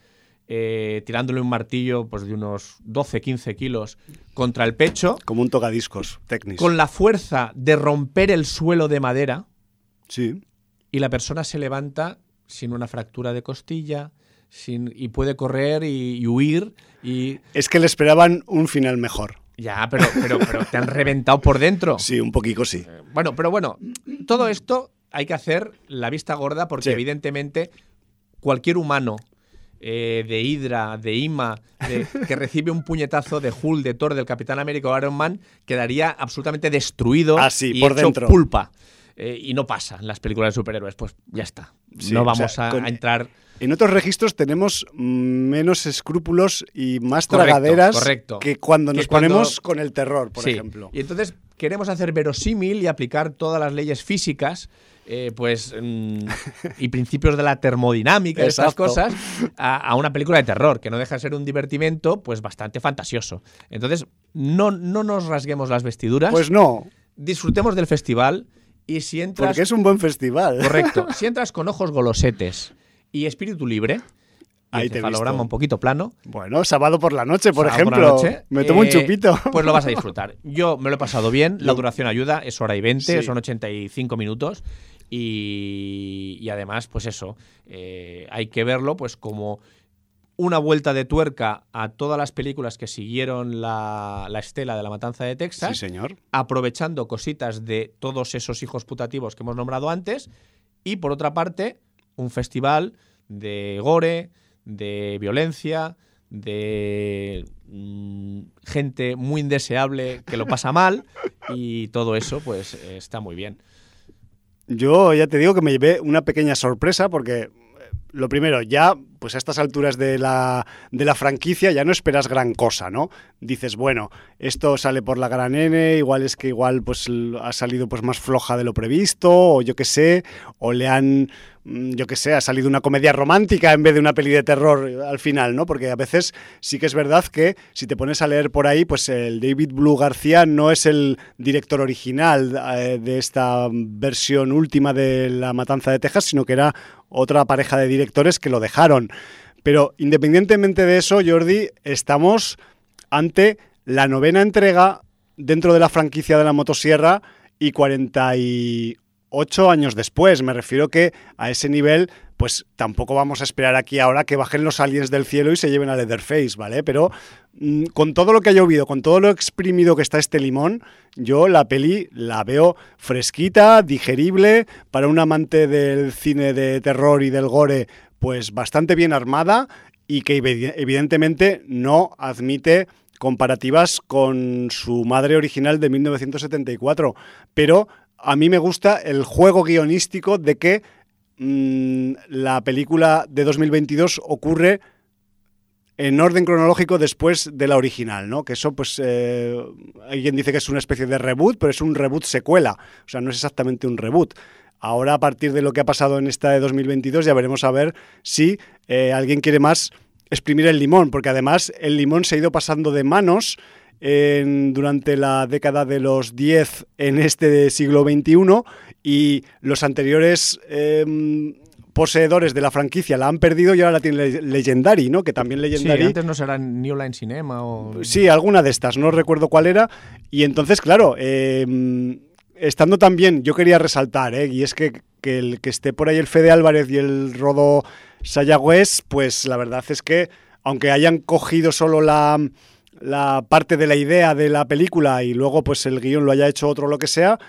eh, tirándole un martillo pues, de unos 12-15 kilos contra el pecho, Como un tocadiscos técnico. con la fuerza de romper el suelo de madera Sí. y la persona se levanta sin una fractura de costilla sin, y puede correr y, y huir y Es que le esperaban un final mejor. Ya, pero, pero, pero te han reventado por dentro. Sí, un poquito sí. Bueno, pero bueno, todo esto hay que hacer la vista gorda porque Sí. evidentemente cualquier humano eh, de Hydra, de Ima, de- que recibe un puñetazo de Hulk, de Thor, del Capitán América o Iron Man, quedaría absolutamente destruido Ah, y por hecho dentro. pulpa. Eh, y no pasa en las películas de superhéroes, pues ya está. Sí, no o vamos sea, a, con- a entrar. En otros registros tenemos menos escrúpulos y más Correcto, tragaderas correcto. que cuando Que nos cuando- ponemos con el terror, por Sí. ejemplo. Y entonces queremos hacer verosímil y aplicar todas las leyes físicas eh, pues mm, y principios de la termodinámica y estas cosas a, una película de terror que no deja de ser un divertimento pues bastante fantasioso. Entonces, no, no nos rasguemos las vestiduras. Pues no. Disfrutemos del festival y si entras... Porque es un buen festival. Correcto. Si entras con ojos golosetes y espíritu libre, Ahí te valoramos un poquito plano. Bueno, sábado por la noche, por ejemplo. me tomo un eh, chupito. Pues lo vas a disfrutar. Yo me lo he pasado bien, la duración ayuda, es hora y 20, son 85 minutos. Y, además, pues eso, eh, hay que verlo pues como una vuelta de tuerca a todas las películas que siguieron la, estela de la matanza de Texas. Sí, señor. Aprovechando cositas de todos esos hijos putativos que hemos nombrado antes. Y por otra parte, un festival de gore, de violencia, de mm, gente muy indeseable que lo pasa mal y todo eso pues está muy bien. Yo ya te digo que me llevé una pequeña sorpresa porque eh, lo primero, ya pues a estas alturas de la, de la franquicia ya no esperas gran cosa, ¿no? Dices, bueno, esto sale por la gran N, igual es que igual pues ha salido pues más floja de lo previsto, o yo qué sé, o le han, mm, yo qué sé, ha salido una comedia romántica en vez de una peli de terror al final, ¿no? Porque a veces sí que es verdad que si te pones a leer por ahí, pues el David Blue García no es el director original eh, de esta versión última de La Matanza de Texas, sino que era otra pareja de directores que lo dejaron. Pero independientemente de eso, Jordi, estamos ante la novena entrega dentro de la franquicia de la motosierra y 48 años después. Me refiero que a ese nivel pues tampoco vamos a esperar aquí ahora que bajen los aliens del cielo y se lleven a Leatherface, ¿vale? Pero mm, con todo lo que ha llovido, con todo lo exprimido que está este limón, yo la peli la veo fresquita, digerible, para un amante del cine de terror y del gore, pues bastante bien armada y que evidentemente no admite comparativas con su madre original de 1974, pero a mí me gusta el juego guionístico de que Mm, la película de 2022 ocurre en orden cronológico después de la original, ¿no? Que eso, pues, eh, alguien dice que es una especie de reboot, pero es un reboot secuela, o sea, no es exactamente un reboot. Ahora, a partir de lo que ha pasado en esta de 2022, ya veremos a ver si eh, alguien quiere más exprimir el limón, porque además el limón se ha ido pasando de manos durante la década de los 10 en este siglo XXI y los anteriores em, poseedores de la franquicia la han perdido y ahora la tiene Legendary, ¿no? Que también Legendary... Sí, antes no será New Line Cinema o... Sí, alguna de estas, no recuerdo cuál era. Y entonces, claro, em, estando también, yo quería resaltar, ¿eh? y es que, que, el que esté por ahí el Fede Álvarez y el Rodo Sayagüez, pues la verdad es que, aunque hayan cogido solo la la parte de la idea de la película y luego pues el guion lo haya hecho otro lo que sea,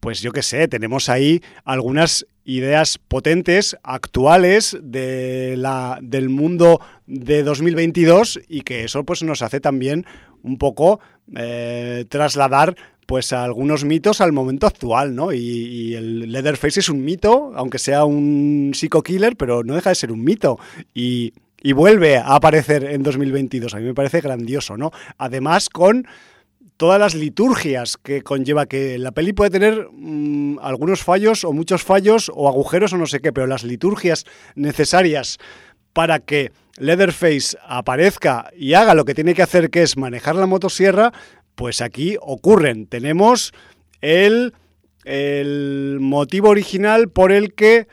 pues yo qué sé, tenemos ahí algunas ideas potentes, actuales de la, del mundo de 2022 y que eso pues nos hace también un poco eh, trasladar pues algunos mitos al momento actual, ¿no? Y, y, el Leatherface es un mito, aunque sea un psico killer, pero no deja de ser un mito. Y y vuelve a aparecer en 2022. A mí me parece grandioso, ¿no? Además, con todas las liturgias que conlleva que la peli puede tener mm, algunos fallos o muchos fallos o agujeros o no sé qué, pero las liturgias necesarias para que Leatherface aparezca y haga lo que tiene que hacer, que es manejar la motosierra, pues aquí ocurren. Tenemos el, el motivo original por el que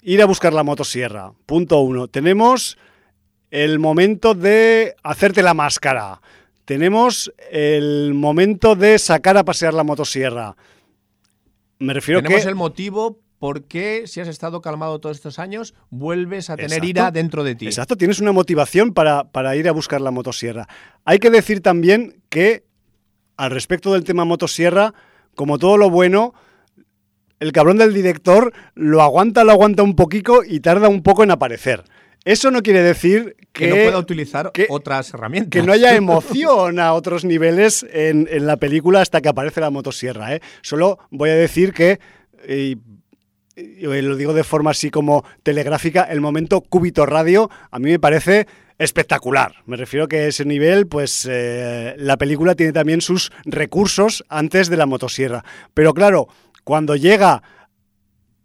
ir a buscar la motosierra. Punto uno. Tenemos el momento de hacerte la máscara. Tenemos el momento de sacar a pasear la motosierra. Me refiero Tenemos el motivo por qué, si has estado calmado todos estos años, vuelves a tener ira dentro de ti. Exacto, tienes una motivación para, para ir a buscar la motosierra. Hay que decir también que, al respecto del tema motosierra, como todo lo bueno, el cabrón del director lo aguanta, lo aguanta un poquito y tarda un poco en aparecer. Eso no quiere decir que, no pueda utilizar otras herramientas. Que no haya emoción a otros niveles en, la película hasta que aparece la motosierra. ¿eh? Solo voy a decir que, y, lo digo de forma así como telegráfica, el momento cúbito radio a mí me parece espectacular. Me refiero que ese nivel, pues eh, la película tiene también sus recursos antes de la motosierra. Pero claro, cuando llega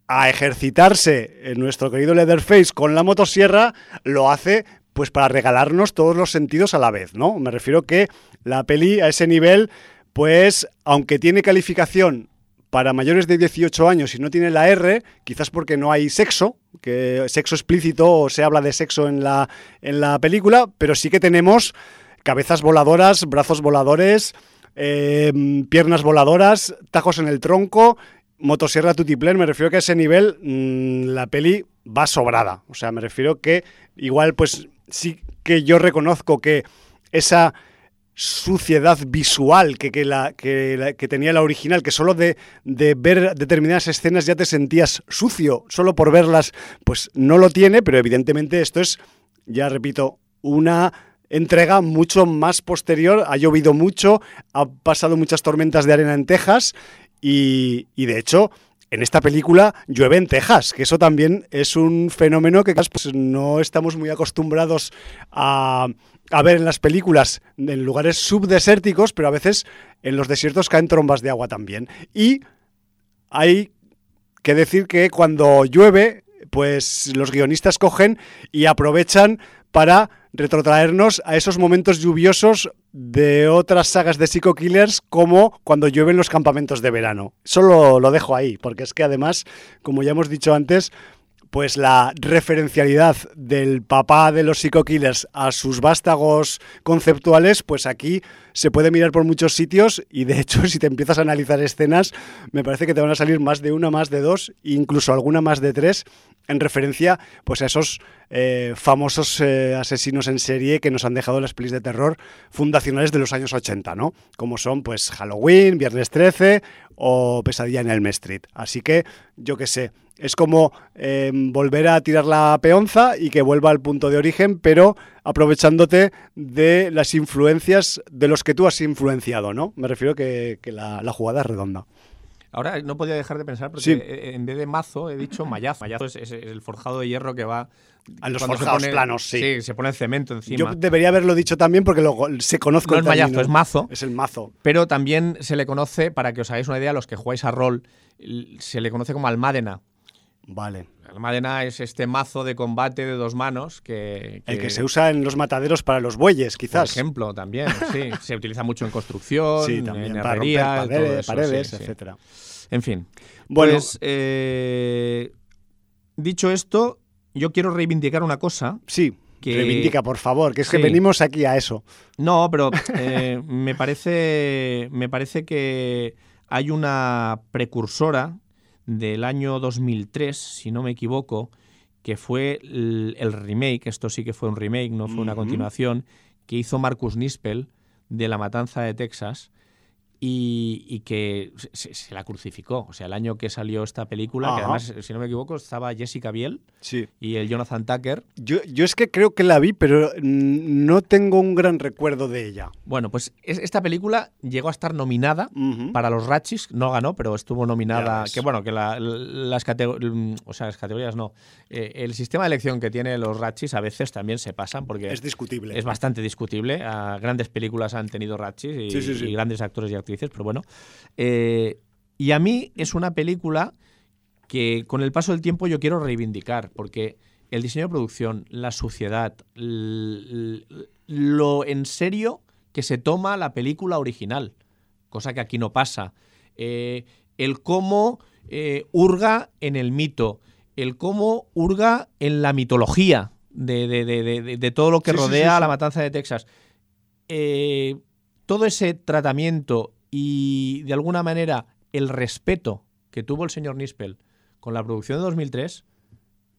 a ejercitarse en nuestro querido Leatherface con la motosierra, lo hace pues para regalarnos todos los sentidos a la vez, ¿no? Me refiero que la peli a ese nivel, pues aunque tiene calificación para mayores de 18 años y no tiene la R, quizás porque no hay sexo, que sexo explícito o se habla de sexo en la, en la película, pero sí que tenemos cabezas voladoras, brazos voladores, eh, piernas voladoras, tajos en el tronco, motosierra tutiplén, me refiero que a ese nivel mm, la peli va sobrada. O sea, me refiero que igual pues sí que yo reconozco que esa suciedad visual que, que, la, que, tenía la original, que solo de, de, ver determinadas escenas ya te sentías sucio, solo por verlas, pues no lo tiene, pero evidentemente esto es, ya repito, una entrega mucho más posterior, ha llovido mucho, ha pasado muchas tormentas de arena en Texas y, y de hecho en esta película llueve en Texas, que eso también es un fenómeno que pues, no estamos muy acostumbrados a, a, ver en las películas en lugares subdesérticos, pero a veces en los desiertos caen trombas de agua también. Y hay que decir que cuando llueve, pues los guionistas cogen y aprovechan para retrotraernos a esos momentos lluviosos de otras sagas de Psycho Killers como cuando llueven los campamentos de verano. Solo lo dejo ahí, porque es que además, como ya hemos dicho antes, pues la referencialidad del papá de los Psycho Killers a sus vástagos conceptuales, pues aquí se puede mirar por muchos sitios y de hecho si te empiezas a analizar escenas, me parece que te van a salir más de una, más de dos, incluso alguna más de tres, en referencia pues a esos eh, famosos eh, asesinos en serie que nos han dejado las pelis de terror fundacionales de los años 80, ¿no? Como son pues Halloween, Viernes 13 o Pesadilla en Elm Street. Así que, yo qué sé, es como eh, volver a tirar la peonza y que vuelva al punto de origen, pero aprovechándote de las influencias de los que tú has influenciado, ¿no? Me refiero que, que la, la jugada es redonda. Ahora no podía dejar de pensar porque sí. en vez de mazo he dicho mayazo. Mayazo es, es, el forjado de hierro que va a los forjados pone, planos, sí. Sí, se pone cemento encima. Yo debería haberlo dicho también porque lo, se conozco no es mayazo, es mazo. Es el mazo. Pero también se le conoce, para que os hagáis una idea, los que jugáis a rol, se le conoce como almádena. Vale. Almádena es este mazo de combate de dos manos que, que, El que se usa en los mataderos para los bueyes, quizás. Por ejemplo, también, sí. se utiliza mucho en construcción, sí, también, en para herrería, paredes, eso, paredes sí, etcétera. En fin. Bueno, pues, eh, dicho esto, yo quiero reivindicar una cosa. Sí, que... reivindica, por favor, que es que venimos aquí a eso. No, pero eh, me, parece, me parece que hay una precursora del año 2003, si no me equivoco, que fue el, el remake, esto sí que fue un remake, no fue una uh -huh. continuación, que hizo Marcus Nispel de La Matanza de Texas, y, y, que se, se, la crucificó. O sea, el año que salió esta película, Ajá. que además, si no me equivoco, estaba Jessica Biel sí. y el Jonathan Tucker. Yo, yo, es que creo que la vi, pero no tengo un gran recuerdo de ella. Bueno, pues es, esta película llegó a estar nominada uh -huh. para los Ratchis, no ganó, pero estuvo nominada. Que bueno, que la, las categorías, o sea, las categorías no. Eh, el sistema de elección que tiene los Ratchis a veces también se pasan porque es discutible. Es bastante discutible. Grandes películas han tenido Ratchis y, sí, sí, y grandes actores y actrices actrices, pero bueno. Eh, y a mí es una película que con el paso del tiempo yo quiero reivindicar, porque el diseño de producción, la suciedad, lo en serio que se toma la película original, cosa que aquí no pasa. Eh, el cómo eh, hurga en el mito, el cómo hurga en la mitología de, de, de, de todo lo que sí, rodea sí, sí, la matanza de Texas. Eh, todo ese tratamiento y de alguna manera el respeto que tuvo el señor Nispel con la producción de 2003,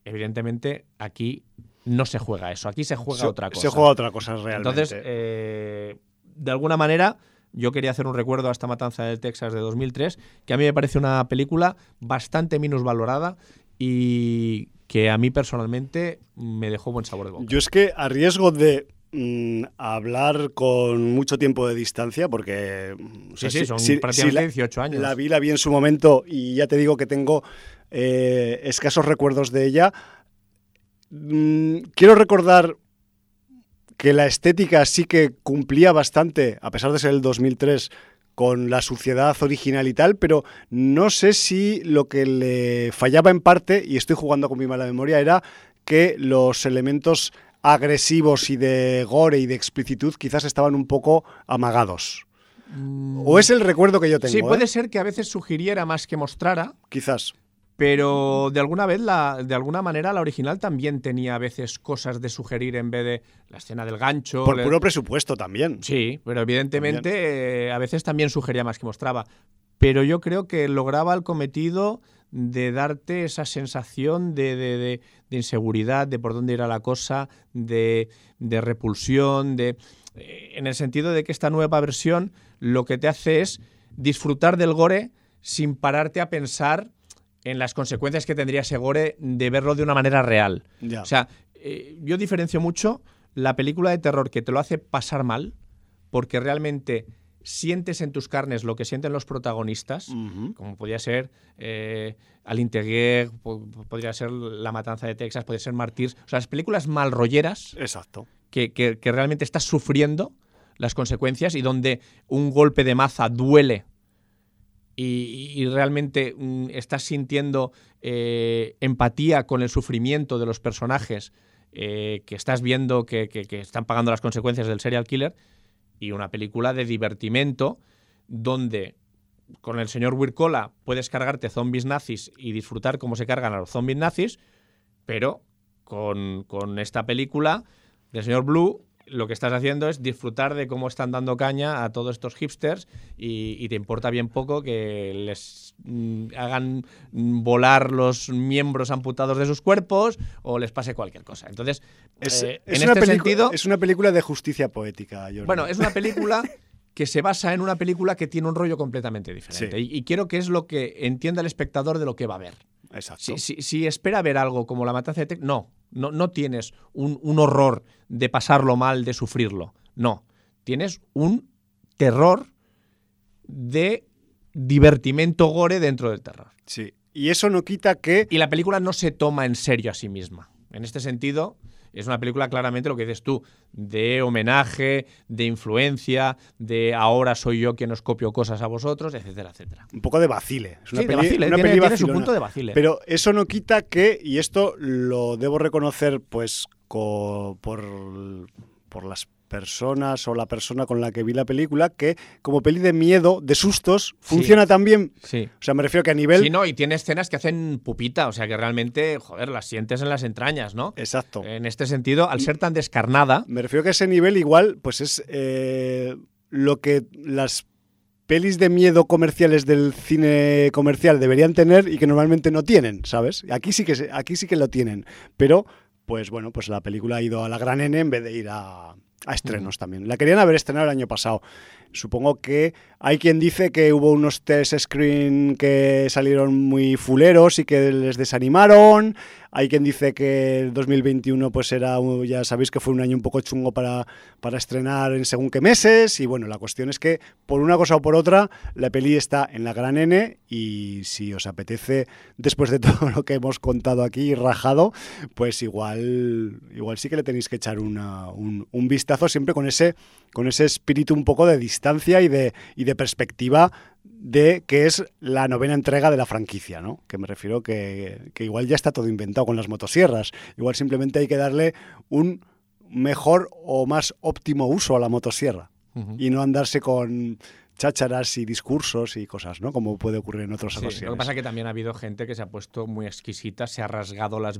evidentemente aquí no se juega eso, aquí se juega se, otra cosa. Se juega otra cosa realmente. Entonces, eh, de alguna manera, yo quería hacer un recuerdo a esta matanza del Texas de 2003, que a mí me parece una película bastante minusvalorada y que a mí personalmente me dejó buen sabor de boca. Yo es que a riesgo de Mm, hablar con mucho tiempo de distancia, porque. O sea, sí, sí, son si, prácticamente si la, 18 años. La vi, la vi en su momento y ya te digo que tengo eh, escasos recuerdos de ella. Mm, quiero recordar que la estética sí que cumplía bastante, a pesar de ser el 2003, con la suciedad original y tal, pero no sé si lo que le fallaba en parte, y estoy jugando con mi mala memoria, era que los elementos agresivos y de gore y de explicitud quizás estaban un poco amagados. ¿O es el recuerdo que yo tengo? Sí, puede eh? ser que a veces sugiriera más que mostrara, Quizás. pero de alguna vez, la, de alguna manera, la original también tenía a veces cosas de sugerir en vez de la escena del gancho. Por le- puro presupuesto también. Sí, pero evidentemente eh, a veces también sugería más que mostraba. Pero yo creo que lograba el cometido de darte esa sensación de, de- de- de inseguridad, de por dónde irá la cosa, de, de repulsión, de eh, en el sentido de que esta nueva versión lo que te hace es disfrutar del gore sin pararte a pensar en las consecuencias que tendría ese gore de verlo de una manera real. Ya. O sea, eh, yo diferencio mucho la película de terror que te lo hace pasar mal, porque realmente sientes en tus carnes lo que sienten los protagonistas, como podría ser eh, Alinteguer, po- podría ser La Matanza de Texas, podría ser Martyrs. O sea, las películas malrolleras Exacto. que, que- que realmente estás sufriendo las consecuencias y donde un golpe de maza duele y, y realmente mm, estás sintiendo eh, empatía con el sufrimiento de los personajes eh, que estás viendo que, que- que están pagando las consecuencias del serial killer y una película de divertimento donde con el señor Wirkola puedes cargarte zombies nazis y disfrutar cómo se cargan a los zombies nazis, pero con, con esta película del señor Blue lo que estás haciendo es disfrutar de cómo están dando caña a todos estos hipsters y, y te importa bien poco que les mm, hagan volar los miembros amputados de sus cuerpos o les pase cualquier cosa. Entonces, Es, eh, es en este sentido, es una película de justicia poética, Jordi. bueno, es una película que se basa en una película que tiene un rollo completamente diferente. Sí. Y, y quiero que es lo que entienda el espectador de lo que va a ver. Exacto. Si, si- si espera ver algo como la matanza de Texas, no, no, no tienes un, un horror de pasarlo mal, de sufrirlo. No, tienes un terror de divertimento gore dentro del terror. Sí. Y eso no quita que Y la película no se toma en serio a sí misma. En este sentido, es una película claramente lo que dices tú, de homenaje, de influencia, de ahora soy yo quien os copio cosas a vosotros, etcétera, etcétera. un poco de vacile. Es una Sí, de peli, vacile, una tiene- peli tiene su vacilona. punto de vacile. Pero eso no quita que, y esto lo debo reconocer, pues, co- por, por las personas o la persona con la que vi la película, que como peli de miedo, de sustos, funciona también. Sí. O sea, me refiero que a nivel. Sí, no, y tiene escenas que hacen pupita, o sea que realmente, joder, las sientes en las entrañas, ¿no? Exacto. En este sentido, al ser tan descarnada, Me refiero que a ese nivel igual, pues es eh, lo que las pelis de miedo comerciales del cine comercial deberían tener y que normalmente no tienen, ¿sabes? Aquí sí que aquí sí que lo tienen, pero pues bueno, pues la película ha ido a la gran N en vez de ir a, a estrenos también. La querían haber estrenado el año pasado. Supongo que hay quien dice que hubo unos test screen que salieron muy fuleros y que les desanimaron. Hay quien dice que el 2021 pues era, ya sabéis que fue un año un poco chungo para, para estrenar en según qué meses. Y bueno, la cuestión es que por una cosa o por otra, la peli está en la gran N y si os apetece, después de todo lo que hemos contado aquí y rajado, pues igual, igual sí que le tenéis que echar un, un vistazo siempre con ese, con ese espíritu un poco de distancia y de, y de perspectiva de que es la novena entrega de la franquicia, ¿no? Que me refiero que, que igual ya está todo inventado con las motosierras. Igual simplemente hay que darle un mejor o más óptimo uso a la motosierra y no andarse con chácharas y discursos y cosas, ¿no? Como puede ocurrir en otras Sí, ocasiones. lo que pasa es que también ha habido gente que se ha puesto muy exquisita, se ha rasgado las,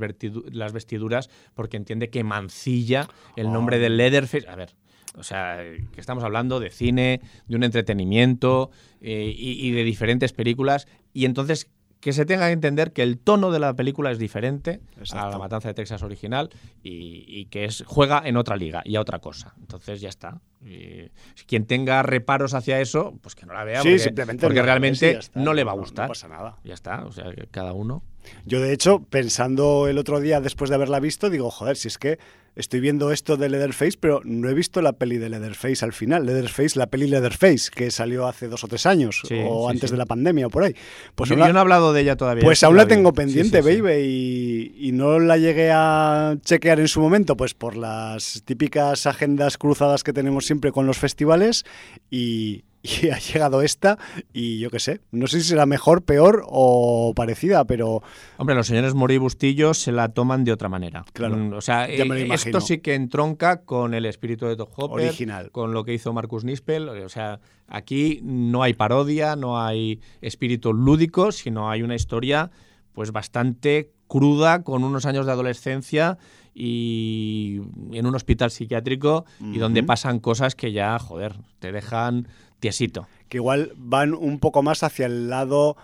las vestiduras porque entiende que mancilla el nombre Oh. de Leatherface. A ver, o sea, que estamos hablando de cine, de un entretenimiento eh, y, y de diferentes películas. Y entonces que se tenga que entender que el tono de la película es diferente a la Matanza de Texas original y, y que es juega en otra liga y a otra cosa. Entonces ya está. Y quien tenga reparos hacia eso, pues que no la vea Sí, porque, realmente no le va a gustar. No pasa nada. Ya está, o sea, que cada uno. Yo, de hecho, pensando el otro día después de haberla visto, digo, joder, si es que estoy viendo esto de Leatherface, pero no he visto la peli de Leatherface al final. Leatherface, la peli Leatherface, que salió hace dos o tres años, Sí, o sí, antes sí. de la pandemia o por ahí. Pues yo, la- yo no he hablado de ella todavía. Pues aún la tengo pendiente, baby, y, y no la llegué a chequear en su momento, pues por las típicas agendas cruzadas que tenemos siempre con los festivales, y, y ha llegado esta y yo qué sé, no sé si será mejor, peor o parecida, pero... Hombre, los señores Mori y Bustillo se la toman de otra manera. Claro, Mm, O sea, eh, esto sí que entronca con el espíritu de Top Hopper, Original. con lo que hizo Marcus Nispel. O sea, aquí no hay parodia, no hay espíritu lúdico, sino hay una historia pues bastante cruda, con unos años de adolescencia y en un hospital psiquiátrico y donde pasan cosas que ya, joder, te dejan tiesito. que igual van un poco más hacia el lado,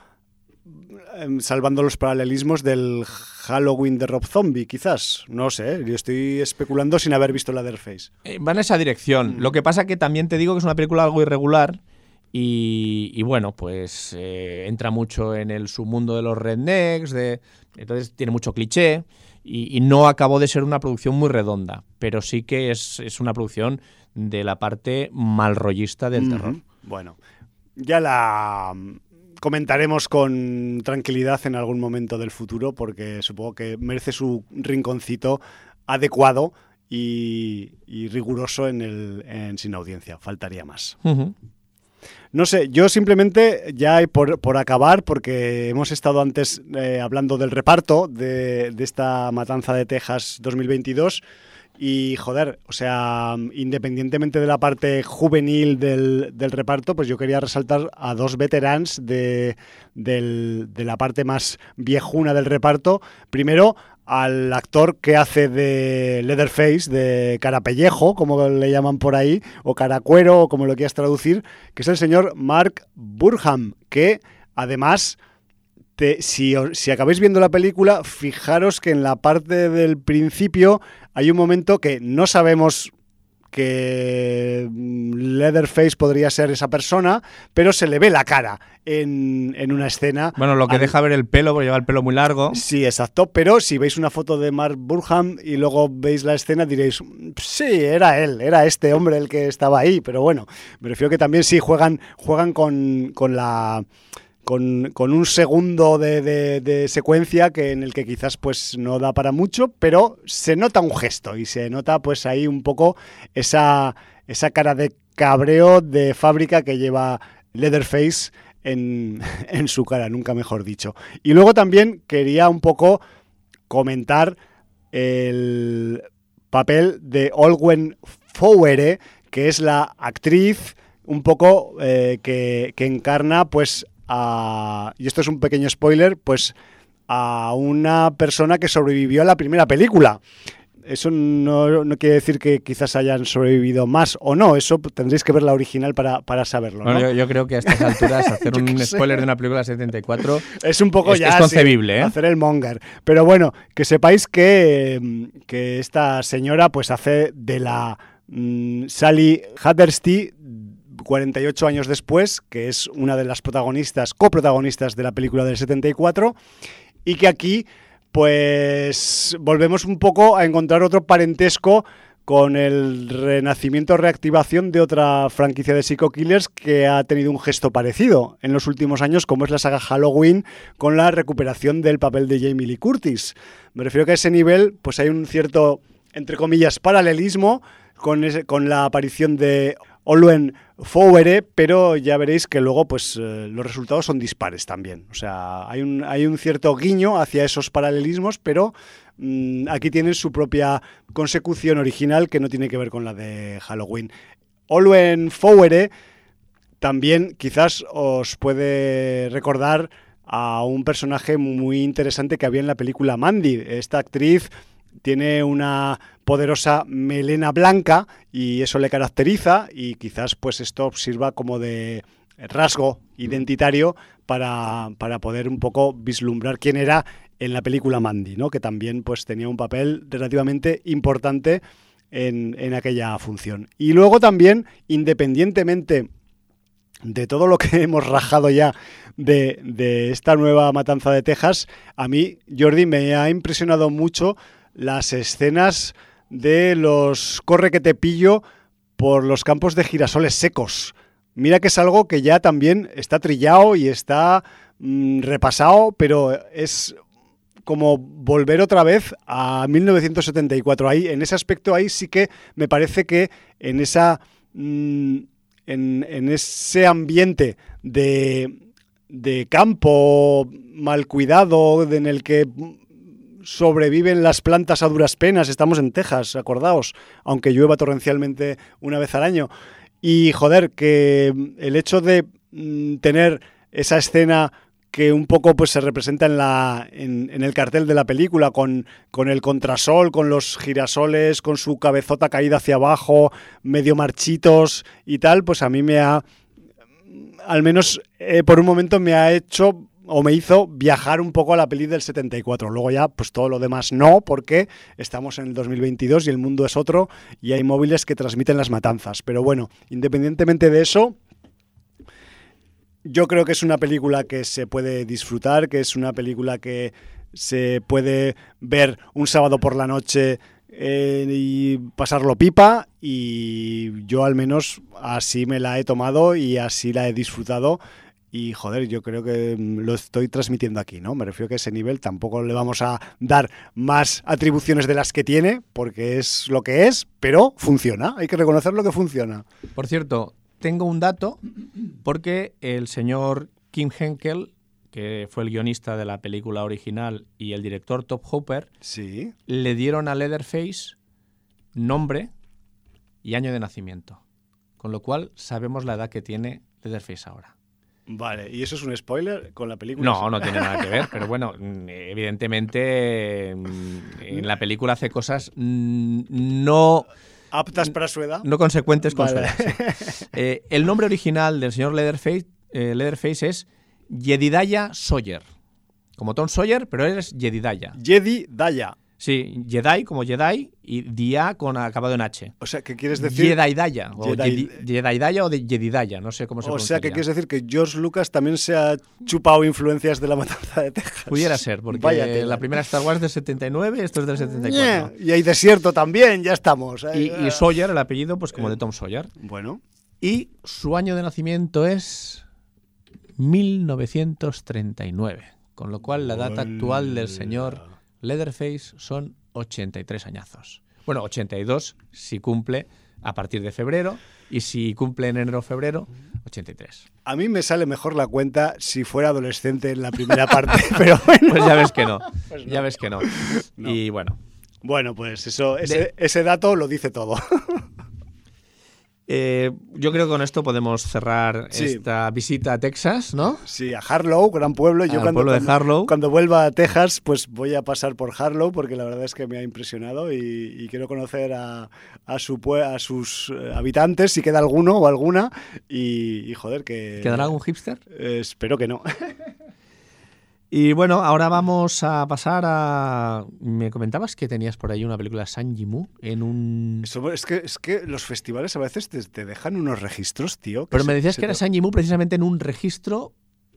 em, salvando los paralelismos del Halloween de Rob Zombie, quizás. No sé, yo estoy especulando sin haber visto Leatherface. Eh, va en esa dirección. Mm. Lo que pasa que también te digo que es una película algo irregular y, y bueno, pues eh, entra mucho en el submundo de los rednecks, de, entonces tiene mucho cliché y, y no acabó de ser una producción muy redonda, pero sí que es, es una producción de la parte malrollista del terror. Bueno, ya la mm, comentaremos con tranquilidad en algún momento del futuro porque supongo que merece su rinconcito adecuado y, y riguroso en, el, en Sin Audiencia. Faltaría más. No sé, yo simplemente ya por, por acabar, porque hemos estado antes eh, hablando del reparto de, de esta Matanza de Texas 2022 y joder, o sea, independientemente de la parte juvenil del, del reparto, pues yo quería resaltar a dos veterans de, del- de la parte más viejuna del reparto. Primero, al actor que hace de Leatherface, de Carapellejo, como le llaman por ahí, o Caracuero, o como lo quieras traducir, que es el señor Mark Burham, que además te- si, os- si acabáis viendo la película, fijaros que en la parte del principio hay un momento que no sabemos que mm, Leatherface podría ser esa persona, pero se le ve la cara en, en una escena. Bueno, lo que Al- deja ver el pelo, porque lleva el pelo muy largo. Sí, exacto. Pero si veis una foto de Mark Burham y luego veis la escena, diréis, sí, era él, era este hombre el que estaba ahí. Pero bueno, me refiero que también sí juegan, juegan con, con la. Con, un segundo de secuencia que en el que quizás pues no da para mucho, pero se nota un gesto y se nota pues ahí un poco esa, esa cara de cabreo de fábrica que lleva Leatherface en, en su cara, nunca mejor dicho. Y luego también quería un poco comentar el papel de Olwen Fowere, que es la actriz un poco eh, que, que encarna pues a, y esto es un pequeño spoiler, pues a una persona que sobrevivió a la primera película. Eso no, no quiere decir que quizás hayan sobrevivido más o no, eso tendréis que ver la original para, para saberlo. ¿no? Bueno, yo, yo creo que a estas alturas hacer un sé. spoiler de una película de 74 Es un poco Es- ya es sí, concebible, ¿eh? hacer el monger. Pero bueno, que sepáis que, mm, que esta señora pues hace de la mm, Sally Hattersty 48 años después, que es una de las protagonistas, coprotagonistas de la película del 74, y que aquí pues volvemos un poco a encontrar otro parentesco con el renacimiento reactivación de otra franquicia de Psycho Killers que ha tenido un gesto parecido en los últimos años, como es la saga Halloween, con la recuperación del papel de Jamie Lee Curtis. Me refiero que a ese nivel, pues hay un cierto, entre comillas, paralelismo con, con la aparición de Olwen Fowere, pero ya veréis que luego pues eh, los resultados son dispares también. O sea, hay un, hay un cierto guiño hacia esos paralelismos, pero mm, aquí tienen su propia consecución original que no tiene que ver con la de Halloween. Olwen Fowere también quizás os puede recordar a un personaje muy interesante que había en la película Mandy. Esta actriz tiene una poderosa melena blanca y eso le caracteriza y quizás pues esto sirva como de rasgo identitario para, para poder un poco vislumbrar quién era en la película Mandy, ¿no? que también pues tenía un papel relativamente importante en, en aquella función. Y luego también, independientemente de todo lo que hemos rajado ya de, de esta nueva matanza de Texas, a mí, Jordi, me ha impresionado mucho las escenas de los corre que te pillo por los campos de girasoles secos. Mira que es algo que ya también está trillado y está mm, repasado, pero es como volver otra vez a 1974. Ahí, en ese aspecto, ahí sí que me parece que en esa mm, en, en ese ambiente de, de campo mal cuidado, en el que sobreviven las plantas a duras penas. Estamos en Texas, acordaos, aunque llueva torrencialmente una vez al año. Y joder, que el hecho de mm, tener esa escena que un poco pues se representa en, la, en, el cartel de la película, con, con el contrasol, con los girasoles, con su cabezota caída hacia abajo, medio marchitos y tal, pues a mí me ha, al menos eh, por un momento me ha hecho o me hizo viajar un poco a la peli del 74. Luego ya, pues todo lo demás no, porque estamos en el 2022 y el mundo es otro y hay móviles que transmiten las matanzas. Pero bueno, independientemente de eso, yo creo que es una película que se puede disfrutar, que es una película que se puede ver un sábado por la noche eh, y pasarlo pipa y yo al menos así me la he tomado y así la he disfrutado y joder, yo creo que mm, lo estoy transmitiendo aquí, ¿no? Me refiero que ese nivel tampoco le vamos a dar más atribuciones de las que tiene, porque es lo que es, pero funciona, hay que reconocer lo que funciona. Por cierto, tengo un dato, porque el señor Kim Henkel, que fue el guionista de la película original, y el director Top Hopper, sí. le dieron a Leatherface nombre y año de nacimiento. Con lo cual sabemos la edad que tiene Leatherface ahora. Vale, ¿y eso es un spoiler con la película? No, no tiene nada que ver, pero bueno, evidentemente en la película hace cosas no... ¿Aptas para su edad? No consecuentes con vale. su edad. Sí. Eh, el nombre original del señor Leatherface, eh, Leatherface es Jedidaya Sawyer. Como Tom Sawyer, pero él es Jedidaya. Jedidaya. Sí, Jedi como Jedi y Dia con acabado en H. O sea, ¿qué quieres decir? Jedidaya. O Jedi... Jedidaya o de Jedidaya, no sé cómo se O sea, ¿qué quieres decir? Que George Lucas también se ha chupado influencias de la matanza de Texas. Pudiera ser, porque Vaya la primera Star Wars del 79, esto es del 74. Yeah. Y hay desierto también, ya estamos. Y, y, Sawyer, el apellido, pues como de Tom Sawyer. Bueno. Y su año de nacimiento es 1939, con lo cual la data actual del señor Leatherface son 83 añazos. Bueno, 82 si cumple a partir de febrero y si cumple en enero o febrero, 83. A mí me sale mejor la cuenta si fuera adolescente en la primera parte, pero bueno. Pues ya ves que no. Pues no. Ya ves que no. no. Y bueno. Bueno, pues eso, ese, de... ese dato lo dice todo. Eh, yo creo que con esto podemos cerrar sí. esta visita a Texas, ¿no? Sí, a Harlow, gran pueblo. Yo Al cuando, pueblo de cuando, Harlow. cuando vuelva a Texas, pues voy a pasar por Harlow porque la verdad es que me ha impresionado y, y quiero conocer a, a, su, a, sus eh, habitantes, si queda alguno o alguna. Y, y joder, que. ¿Quedará algún hipster? Eh, espero que no. Y bueno, ahora vamos a pasar a. Me comentabas que tenías por ahí una película San Jimu en un. Eso, es, que, es que los festivales a veces te, te dejan unos registros, tío. Pero me decías que era San Jimu precisamente en un registro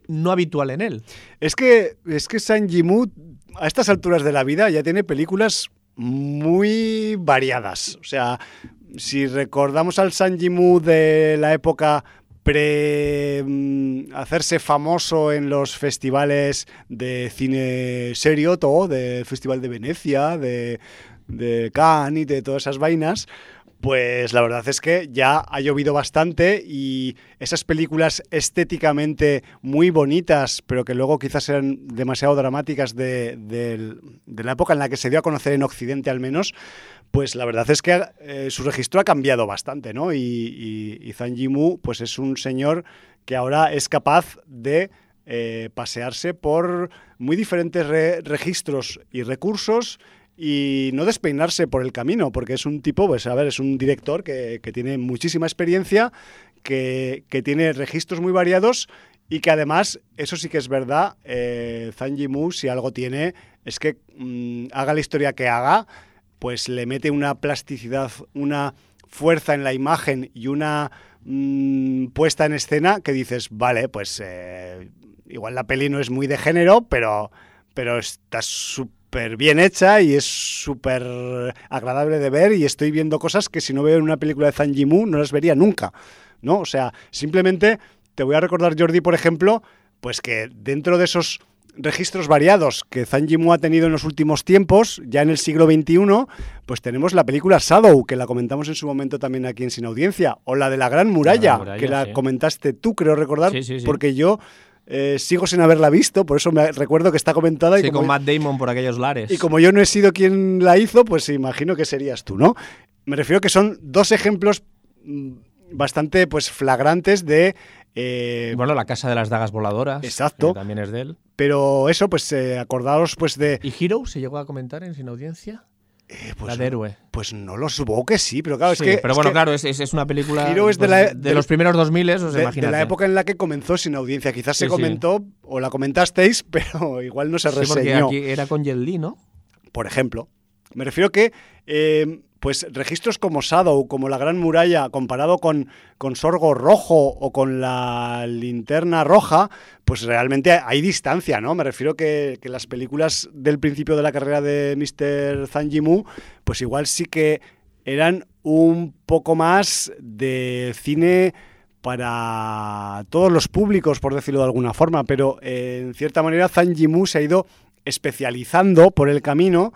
no habitual en él. Es que, es que San Jimu, a estas alturas de la vida, ya tiene películas muy variadas. O sea, si recordamos al San Jimu de la época mm, hacerse famoso en los festivales de cine serio, todo, del Festival de Venecia, de, de Cannes y de todas esas vainas, pues la verdad es que ya ha llovido bastante y esas películas estéticamente muy bonitas, pero que luego quizás eran demasiado dramáticas de, la época en la que se dio a conocer en Occidente al menos, pues la verdad es que eh, su registro ha cambiado bastante, ¿no? Y, y, y Zhang Yimou, pues es un señor que ahora es capaz de eh, pasearse por muy diferentes re registros y recursos y no despeinarse por el camino, porque es un tipo, pues a ver, es un director que, que tiene muchísima experiencia, que, que, tiene registros muy variados y que además, eso sí que es verdad, eh, Zhang Yimou, si algo tiene, es que mmm, haga la historia que haga, pues le mete una plasticidad, una fuerza en la imagen y una mmm, puesta en escena que dices, vale, pues eh, igual la peli no es muy de género, pero, pero está súper bien hecha y es súper agradable de ver y estoy viendo cosas que si no veo en una película de Zhang Yimou no las vería nunca, ¿no? O sea, simplemente te voy a recordar, Jordi, por ejemplo, pues que dentro de esos registros variados que Zhang Yimou ha tenido en los últimos tiempos, ya en el siglo XXI, pues tenemos la película Shadow, que la comentamos en su momento también aquí en Sin Audiencia, o la de la Gran Muralla, La Gran Muralla, que la sí. comentaste tú, creo recordar, sí, sí. porque yo eh, sigo sin haberla visto, por eso me recuerdo que está comentada y Sí, como- con Matt Damon por aquellos lares. y como yo no he sido quien la hizo, pues imagino que serías tú, ¿no? Me refiero que son dos ejemplos mm, bastante pues flagrantes de... eh, bueno, La Casa de las Dagas Voladoras. Exacto. que también es de él. pero eso, pues eh, acordaos pues de... ¿Y Hero se llegó a comentar en Sin Audiencia? Eh, pues, la de héroe. pues no lo supongo que sí, pero claro, Sí, es que... pero es bueno, que claro, es, es- una película Hero es de pues, la- de los primeros 2000, os de, de la época en la que comenzó sin audiencia. Quizás se sí. comentó o la comentasteis, pero igual no se Sí, porque reseñó. aquí era con Jet Li, ¿no? por ejemplo. Me refiero que, eh, pues, registros como Shadow, como la Gran Muralla, comparado con, con Sorgo Rojo o con la Linterna Roja, pues realmente hay distancia, ¿no? Me refiero que, que las películas del principio de la carrera de Mr. Zhang Yimou, pues igual sí que eran un poco más de cine para todos los públicos, por decirlo de alguna forma, pero eh, en cierta manera Zhang Yimou se ha ido especializando por el camino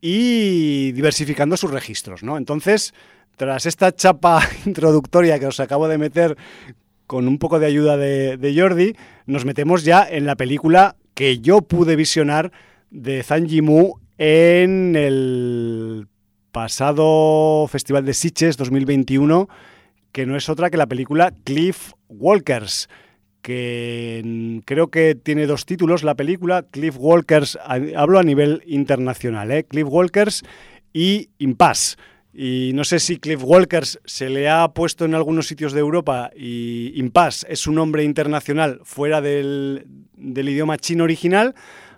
y diversificando sus registros, ¿no? Entonces, tras esta chapa introductoria que os acabo de meter con un poco de ayuda de, Jordi, nos metemos ya en la película que yo pude visionar de Zhang Yimou en el pasado Festival de Sitges 2021, que no es otra que la película Cliff Walkers, que mm, creo que tiene dos títulos la película, Cliff Walkers, hablo a nivel internacional, ¿eh? Cliff Walkers y Impasse. Y no sé si Cliff Walkers se le ha puesto en algunos sitios de Europa y Impasse es un nombre internacional fuera del, del idioma chino original,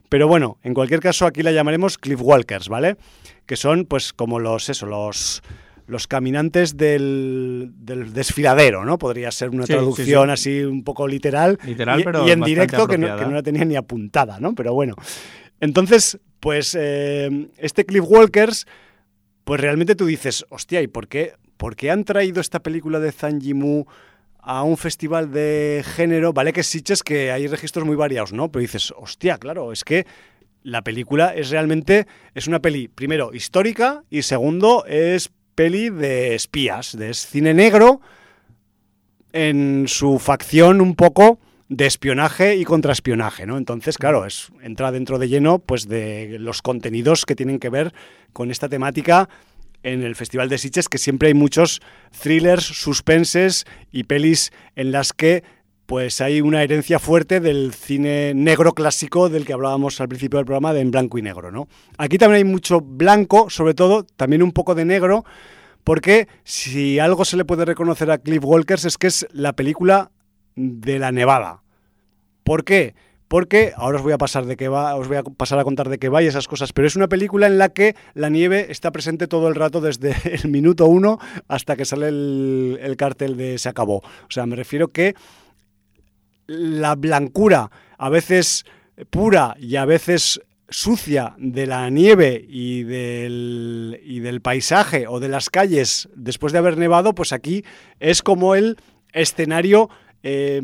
pero bueno, en cualquier caso aquí la llamaremos Cliff Walkers, ¿vale? Que son pues como los, eso, los, los caminantes del, del desfiladero, ¿no? Podría ser una Sí, traducción sí. así un poco literal. Literal, y, pero y en directo que no, apropiada. que no la tenía ni apuntada, ¿no? Pero bueno. Entonces, pues eh, este Cliff Walkers, pues realmente tú dices, hostia, ¿y por qué, por qué han traído esta película de Zhang Yimou a un festival de género? Vale que Sitges que hay registros muy variados, ¿no? Pero dices, hostia, claro, es que la película es realmente, es una peli, primero, histórica y segundo, es peli de espías, de cine negro en su facción un poco de espionaje y contraespionaje, ¿no? Entonces, claro, es, entra dentro de lleno pues de los contenidos que tienen que ver con esta temática en el Festival de Sitges, que siempre hay muchos thrillers, suspenses y pelis en las que pues hay una herencia fuerte del cine negro clásico del que hablábamos al principio del programa de en blanco y negro, ¿no? Aquí también hay mucho blanco, sobre todo, también un poco de negro, porque si algo se le puede reconocer a Cliff Walkers es que es la película de la nevada. ¿Por qué? Porque ahora os voy a pasar de qué va, os voy a pasar a contar de qué va y esas cosas, pero es una película en la que la nieve está presente todo el rato desde el minuto uno hasta que sale el, el cartel de se acabó. O sea, me refiero que la blancura, a veces pura y a veces sucia de la nieve y del, y del paisaje o de las calles después de haber nevado, pues aquí es como el escenario eh,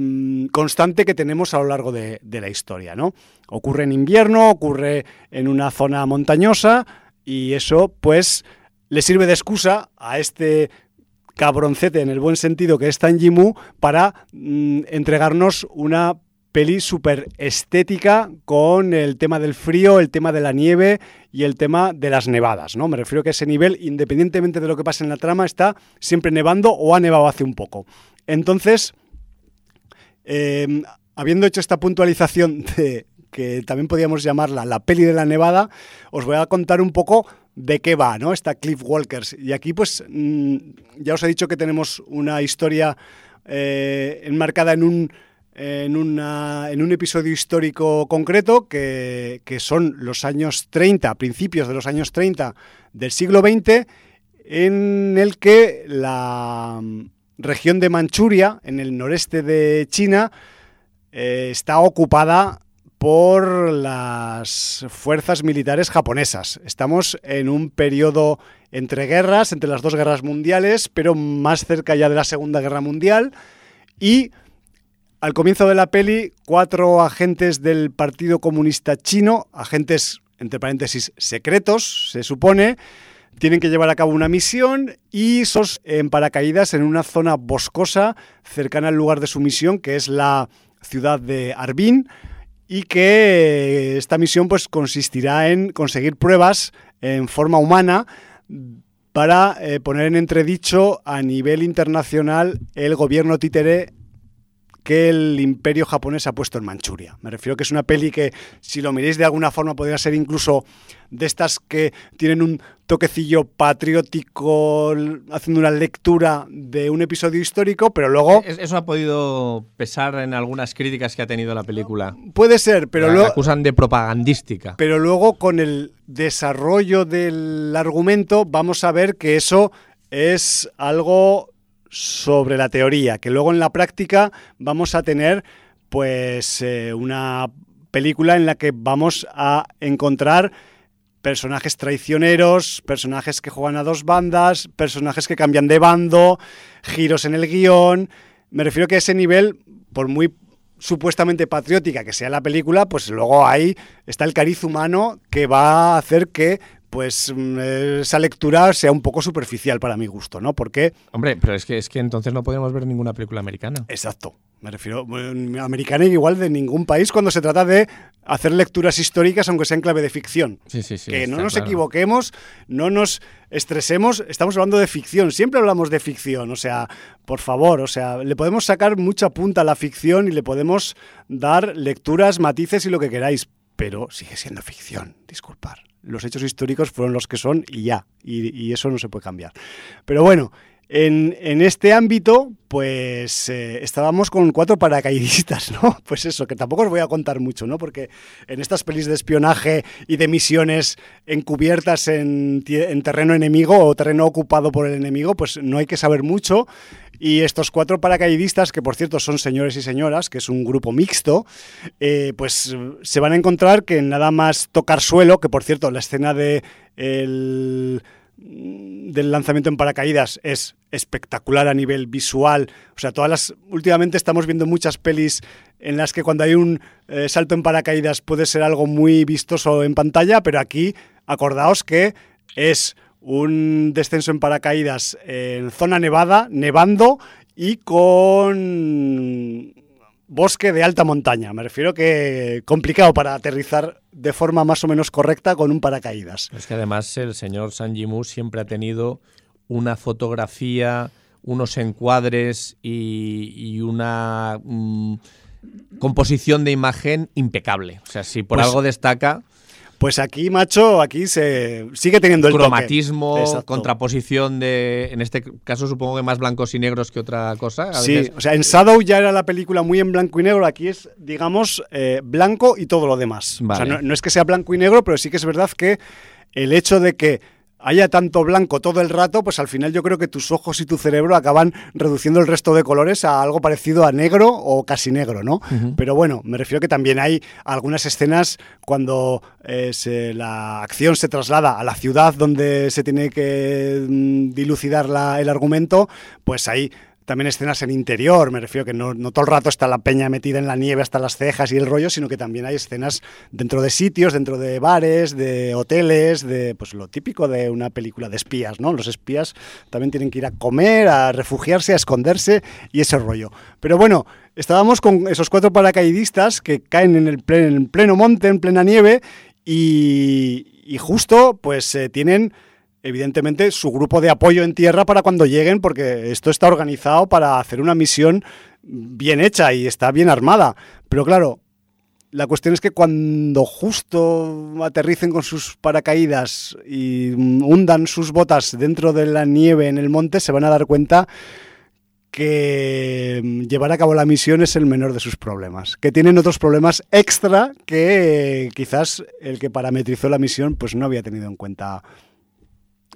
constante que tenemos a lo largo de, de la historia, ¿no? Ocurre en invierno, ocurre en una zona montañosa y eso pues le sirve de excusa a este cabroncete en el buen sentido que es Tan Yimou para mm, entregarnos una peli súper estética con el tema del frío, el tema de la nieve y el tema de las nevadas, ¿no? Me refiero que ese nivel, independientemente de lo que pase en la trama, está siempre nevando o ha nevado hace un poco. Entonces, eh, habiendo hecho esta puntualización de que también podríamos llamarla la peli de la nevada, os voy a contar un poco de qué va, ¿no? Esta Cliff Walkers. Y aquí, pues, mmm, ya os he dicho que tenemos una historia eh, enmarcada en un, en, una, en un episodio histórico concreto, que, que, son los años 30, principios de los años 30 del siglo XX, en el que la región de Manchuria, en el noreste de China, eh, está ocupada por las fuerzas militares japonesas. Estamos en un periodo entre guerras, entre las dos guerras mundiales, pero más cerca ya de la Segunda Guerra Mundial. Y al comienzo de la peli, cuatro agentes del Partido Comunista Chino, agentes, entre paréntesis, secretos, se supone, tienen que llevar a cabo una misión y sos en paracaídas en una zona boscosa cercana al lugar de su misión, que es la ciudad de Arbin, y que esta misión pues consistirá en conseguir pruebas en forma humana para eh, poner en entredicho a nivel internacional el gobierno títere que el imperio japonés ha puesto en Manchuria. Me refiero que es una peli que, si lo miréis de alguna forma, podría ser incluso de estas que tienen un toquecillo patriótico, haciendo una lectura de un episodio histórico, pero luego... Eso ha podido pesar en algunas críticas que ha tenido la película. Puede ser, pero luego... acusan de propagandística. Pero luego, con el desarrollo del argumento, vamos a ver que eso es algo sobre la teoría, que luego en la práctica vamos a tener pues eh, una película en la que vamos a encontrar personajes traicioneros, personajes que juegan a dos bandas, personajes que cambian de bando, giros en el guion. Me refiero que ese nivel, por muy supuestamente patriótica que sea la película, pues luego ahí está el cariz humano que va a hacer que pues mm, esa lectura sea un poco superficial para mi gusto, ¿no? Porque... Hombre, pero es que, es que entonces no podemos ver ninguna película americana. Exacto. Me refiero a americana y igual de ningún país cuando se trata de hacer lecturas históricas, aunque sea en clave de ficción. Sí, sí, sí. Que no nos equivoquemos, no nos estresemos. Estamos hablando de ficción, siempre hablamos de ficción. O sea, por favor, o sea, le podemos sacar mucha punta a la ficción y le podemos dar lecturas, matices y lo que queráis. Pero sigue siendo ficción, disculpar los hechos históricos fueron los que son y ya, y, eso no se puede cambiar. Pero bueno, en, este ámbito, pues eh, estábamos con cuatro paracaidistas, ¿no? Pues eso, que tampoco os voy a contar mucho, ¿no? Porque en estas pelis de espionaje y de misiones encubiertas en, en terreno enemigo o terreno ocupado por el enemigo, pues no hay que saber mucho. Y estos cuatro paracaidistas, que por cierto son señores y señoras, que es un grupo mixto, eh, pues se van a encontrar que nada más tocar suelo, que por cierto la escena de del lanzamiento en paracaídas es espectacular a nivel visual. O sea, todas las. Últimamente estamos viendo muchas pelis en las que cuando hay un eh, salto en paracaídas puede ser algo muy vistoso en pantalla, pero aquí acordaos que es un descenso en paracaídas en zona nevada, nevando y con bosque de alta montaña. Me refiero que complicado para aterrizar de forma más o menos correcta con un paracaídas. Es que además el señor Sanjimu siempre ha tenido una fotografía, unos encuadres y, una mm, composición de imagen impecable. O sea, si por pues algo destaca pues aquí, macho, aquí se sigue teniendo el cromatismo, contraposición de, en este caso supongo que más blancos y negros que otra cosa. sí, o sea, en Shadow ya era la película muy en blanco y negro, aquí es, digamos, eh, blanco y todo lo demás. O sea, no es que sea blanco y negro, pero sí que es verdad que el hecho de que haya tanto blanco todo el rato, pues al final yo creo que tus ojos y tu cerebro acaban reduciendo el resto de colores a algo parecido a negro o casi negro, ¿no? Pero bueno, me refiero que también hay algunas escenas cuando eh, la acción se traslada a la ciudad donde se tiene que mm, dilucidar el argumento, pues hay también escenas en interior, me refiero que no, todo el rato está la peña metida en la nieve hasta las cejas y el rollo, sino que también hay escenas dentro de sitios, dentro de bares, de hoteles, de pues lo típico de una película de espías, ¿no? Los espías también tienen que ir a comer, a refugiarse, a esconderse y ese rollo. Pero bueno, estábamos con esos cuatro paracaidistas que caen en el pleno, monte, en plena nieve y, justo pues eh, tienen evidentemente, su grupo de apoyo en tierra para cuando lleguen, porque esto está organizado para hacer una misión bien hecha y está bien armada. Pero claro, la cuestión es que cuando justo aterricen con sus paracaídas y hundan sus botas dentro de la nieve en el monte, se van a dar cuenta que llevar a cabo la misión es el menor de sus problemas, que tienen otros problemas extra que quizás el que parametrizó la misión pues no había tenido en cuenta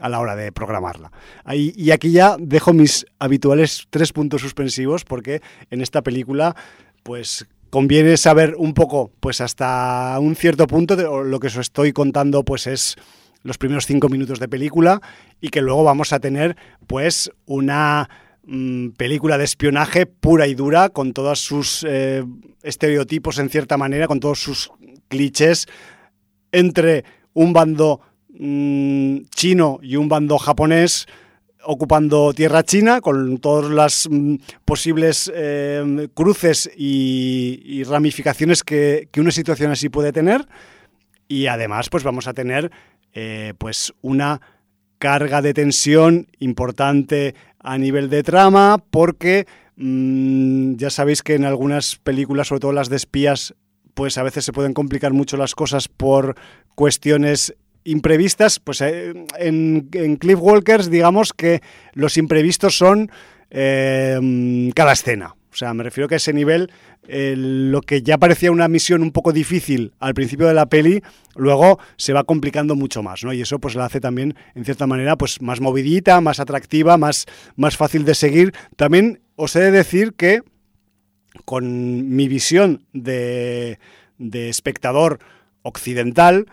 a la hora de programarla. y aquí ya dejo mis habituales tres puntos suspensivos porque en esta película pues conviene saber un poco pues hasta un cierto punto de, lo que os estoy contando pues es los primeros cinco minutos de película y que luego vamos a tener pues una mm, película de espionaje pura y dura, con todos sus eh, estereotipos en cierta manera, con todos sus clichés entre un bando mm, chino y un bando japonés ocupando tierra china con todas las mm, posibles eh, cruces y, ramificaciones que, una situación así puede tener. Y además pues vamos a tener eh, pues una carga de tensión importante a nivel de trama porque mmm, ya sabéis que en algunas películas sobre todo las de espías pues a veces se pueden complicar mucho las cosas por cuestiones imprevistas, pues eh, en, en, Cliff Walkers digamos que los imprevistos son eh, cada escena. O sea, me refiero que a ese nivel, lo que ya parecía una misión un poco difícil al principio de la peli, luego se va complicando mucho más, ¿no? Y eso pues la hace también, en cierta manera, pues más movidita, más atractiva, más, más fácil de seguir. También os he de decir que con mi visión de, de espectador occidental,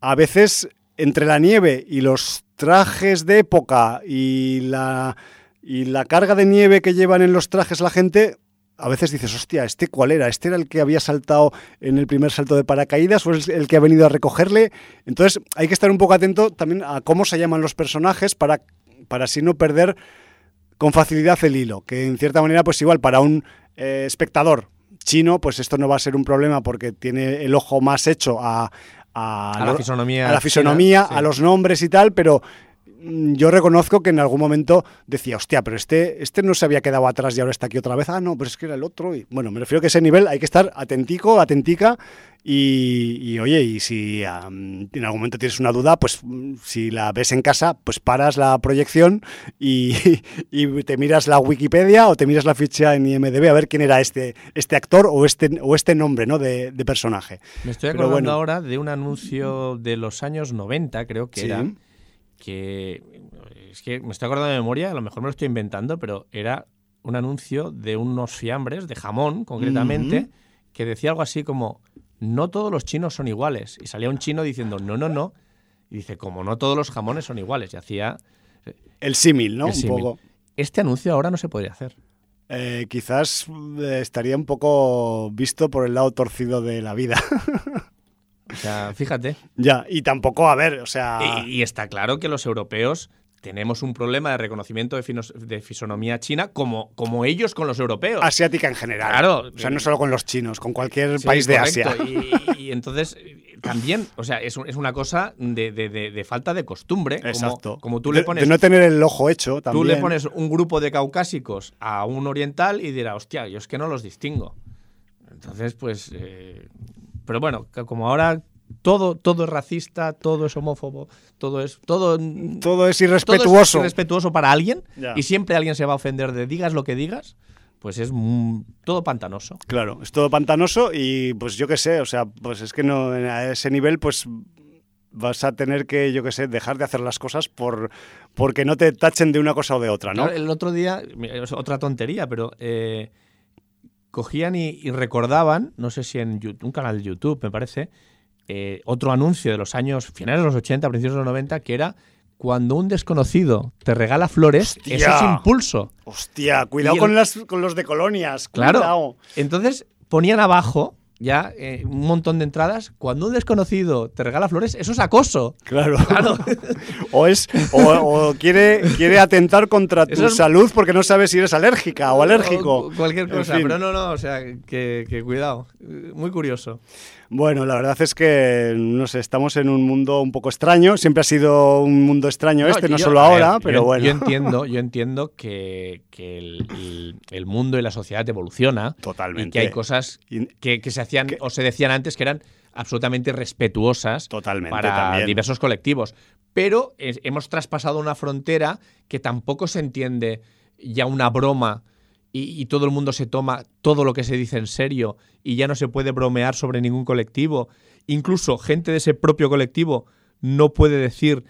a veces entre la nieve y los trajes de época y la, y la carga de nieve que llevan en los trajes la gente, a veces dices, hostia, ¿este cuál era? ¿Este era el que había saltado en el primer salto de paracaídas o es el que ha venido a recogerle? Entonces hay que estar un poco atento también a cómo se llaman los personajes para, para así no perder con facilidad el hilo, que en cierta manera pues igual para un eh, espectador chino pues esto no va a ser un problema porque tiene el ojo más hecho a, a, a, la fisonomía, a, la fisonomía, sí. a los nombres y tal, pero yo reconozco que en algún momento decía, hostia, pero este, este no se había quedado atrás y ahora está aquí otra vez. Ah, no, pero es que era el otro. Y, bueno, me refiero que ese nivel hay que estar atentico, atentica. Y, y oye, y si um, en algún momento tienes una duda, pues si la ves en casa, pues paras la proyección y, y, te miras la Wikipedia o te miras la ficha en IMDB a ver quién era este, este actor o este, o este nombre ¿no? de, de personaje. Me estoy acordando bueno. ahora de un anuncio de los años 90, creo que sí. era, que es que me estoy acordando de memoria, a lo mejor me lo estoy inventando, pero era un anuncio de unos fiambres, de jamón concretamente, que decía algo así como no todos los chinos son iguales. Y salía un chino diciendo, no, no, no. Y dice, como no todos los jamones son iguales. Y hacía... El símil, ¿no? El símil. Un poco. Este anuncio ahora no se podría hacer. Eh, quizás estaría un poco visto por el lado torcido de la vida. o sea, fíjate. Ya, y tampoco, a ver, o sea... Y, y está claro que los europeos tenemos un problema de reconocimiento de, finos, de, fisonomía china como, como ellos con los europeos. Asiática en general. Claro. O sea, no solo con los chinos, con cualquier sí, país de. Asia. Y, y, entonces, también, o sea, es, es una cosa de, de, de, falta de costumbre. Exacto. Como, como tú le pones. De, no tener el ojo hecho también. Tú le pones un grupo de caucásicos a un oriental y dirá, hostia, yo es que no los distingo. Entonces, pues. Eh, pero bueno, como ahora todo, todo es racista, todo es homófobo, todo es todo, todo es irrespetuoso. Todo es irrespetuoso para alguien ya. y siempre alguien se va a ofender de digas lo que digas. Pues es todo pantanoso. Claro, es todo pantanoso y pues yo qué sé, o sea, pues es que no a ese nivel pues vas a tener que, yo qué sé, dejar de hacer las cosas por porque no te tachen de una cosa o de otra, ¿no? Claro, el otro día, otra tontería, pero eh, cogían y, y, recordaban, no sé si en YouTube, un canal de YouTube, me parece, eh, otro anuncio de los años finales de los 80, principios de los 90, que era cuando un desconocido te regala flores, Hostia. eso es impulso. Hostia, cuidado el... con, las, con, los de colonias. Claro. Cuidado. Entonces ponían abajo ya eh, un montón de entradas. Cuando un desconocido te regala flores, eso es acoso. Claro. claro. o es o, o, quiere, quiere atentar contra tu es... salud porque no sabes si eres alérgica o alérgico. O cualquier cosa, en fin. pero no, no, o sea, que, que cuidado. Muy curioso. Bueno, la verdad es que, no sé, estamos en un mundo un poco extraño. Siempre ha sido un mundo extraño este, no, no solo ahora, ver, pero yo, bueno. Yo entiendo, yo entiendo que, que el, el, el, mundo y la sociedad evoluciona. Totalmente. Y que hay cosas que, que se hacían que, o se decían antes que eran absolutamente respetuosas Totalmente, para también. diversos colectivos. Pero es, hemos traspasado una frontera que tampoco se entiende ya una broma y, y, todo el mundo se toma todo lo que se dice en serio y ya no se puede bromear sobre ningún colectivo. Incluso gente de ese propio colectivo no puede decir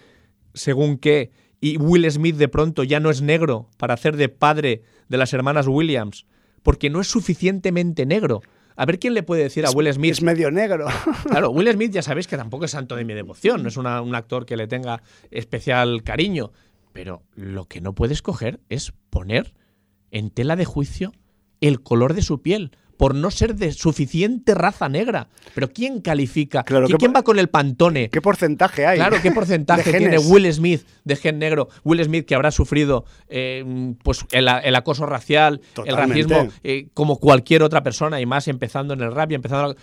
según qué. Y Will Smith de pronto ya no es negro para hacer de padre de las hermanas Williams, porque no es suficientemente negro. A ver quién le puede decir a Will Smith. Es medio negro. Claro, Will Smith ya sabéis que tampoco es santo de mi devoción, no es una, un actor que le tenga especial cariño. Pero lo que no puedes coger es poner en tela de juicio el color de su piel por no ser de suficiente raza negra. Pero ¿quién califica? Claro, ¿Quién, ¿qué quién po- va con el pantone? ¿Qué porcentaje hay? Claro, ¿qué porcentaje tiene? Will Smith de gen negro? Will Smith que habrá sufrido eh, pues el, el acoso racial, Totalmente. el racismo, eh, como cualquier otra persona, y más empezando en el rap y empezando...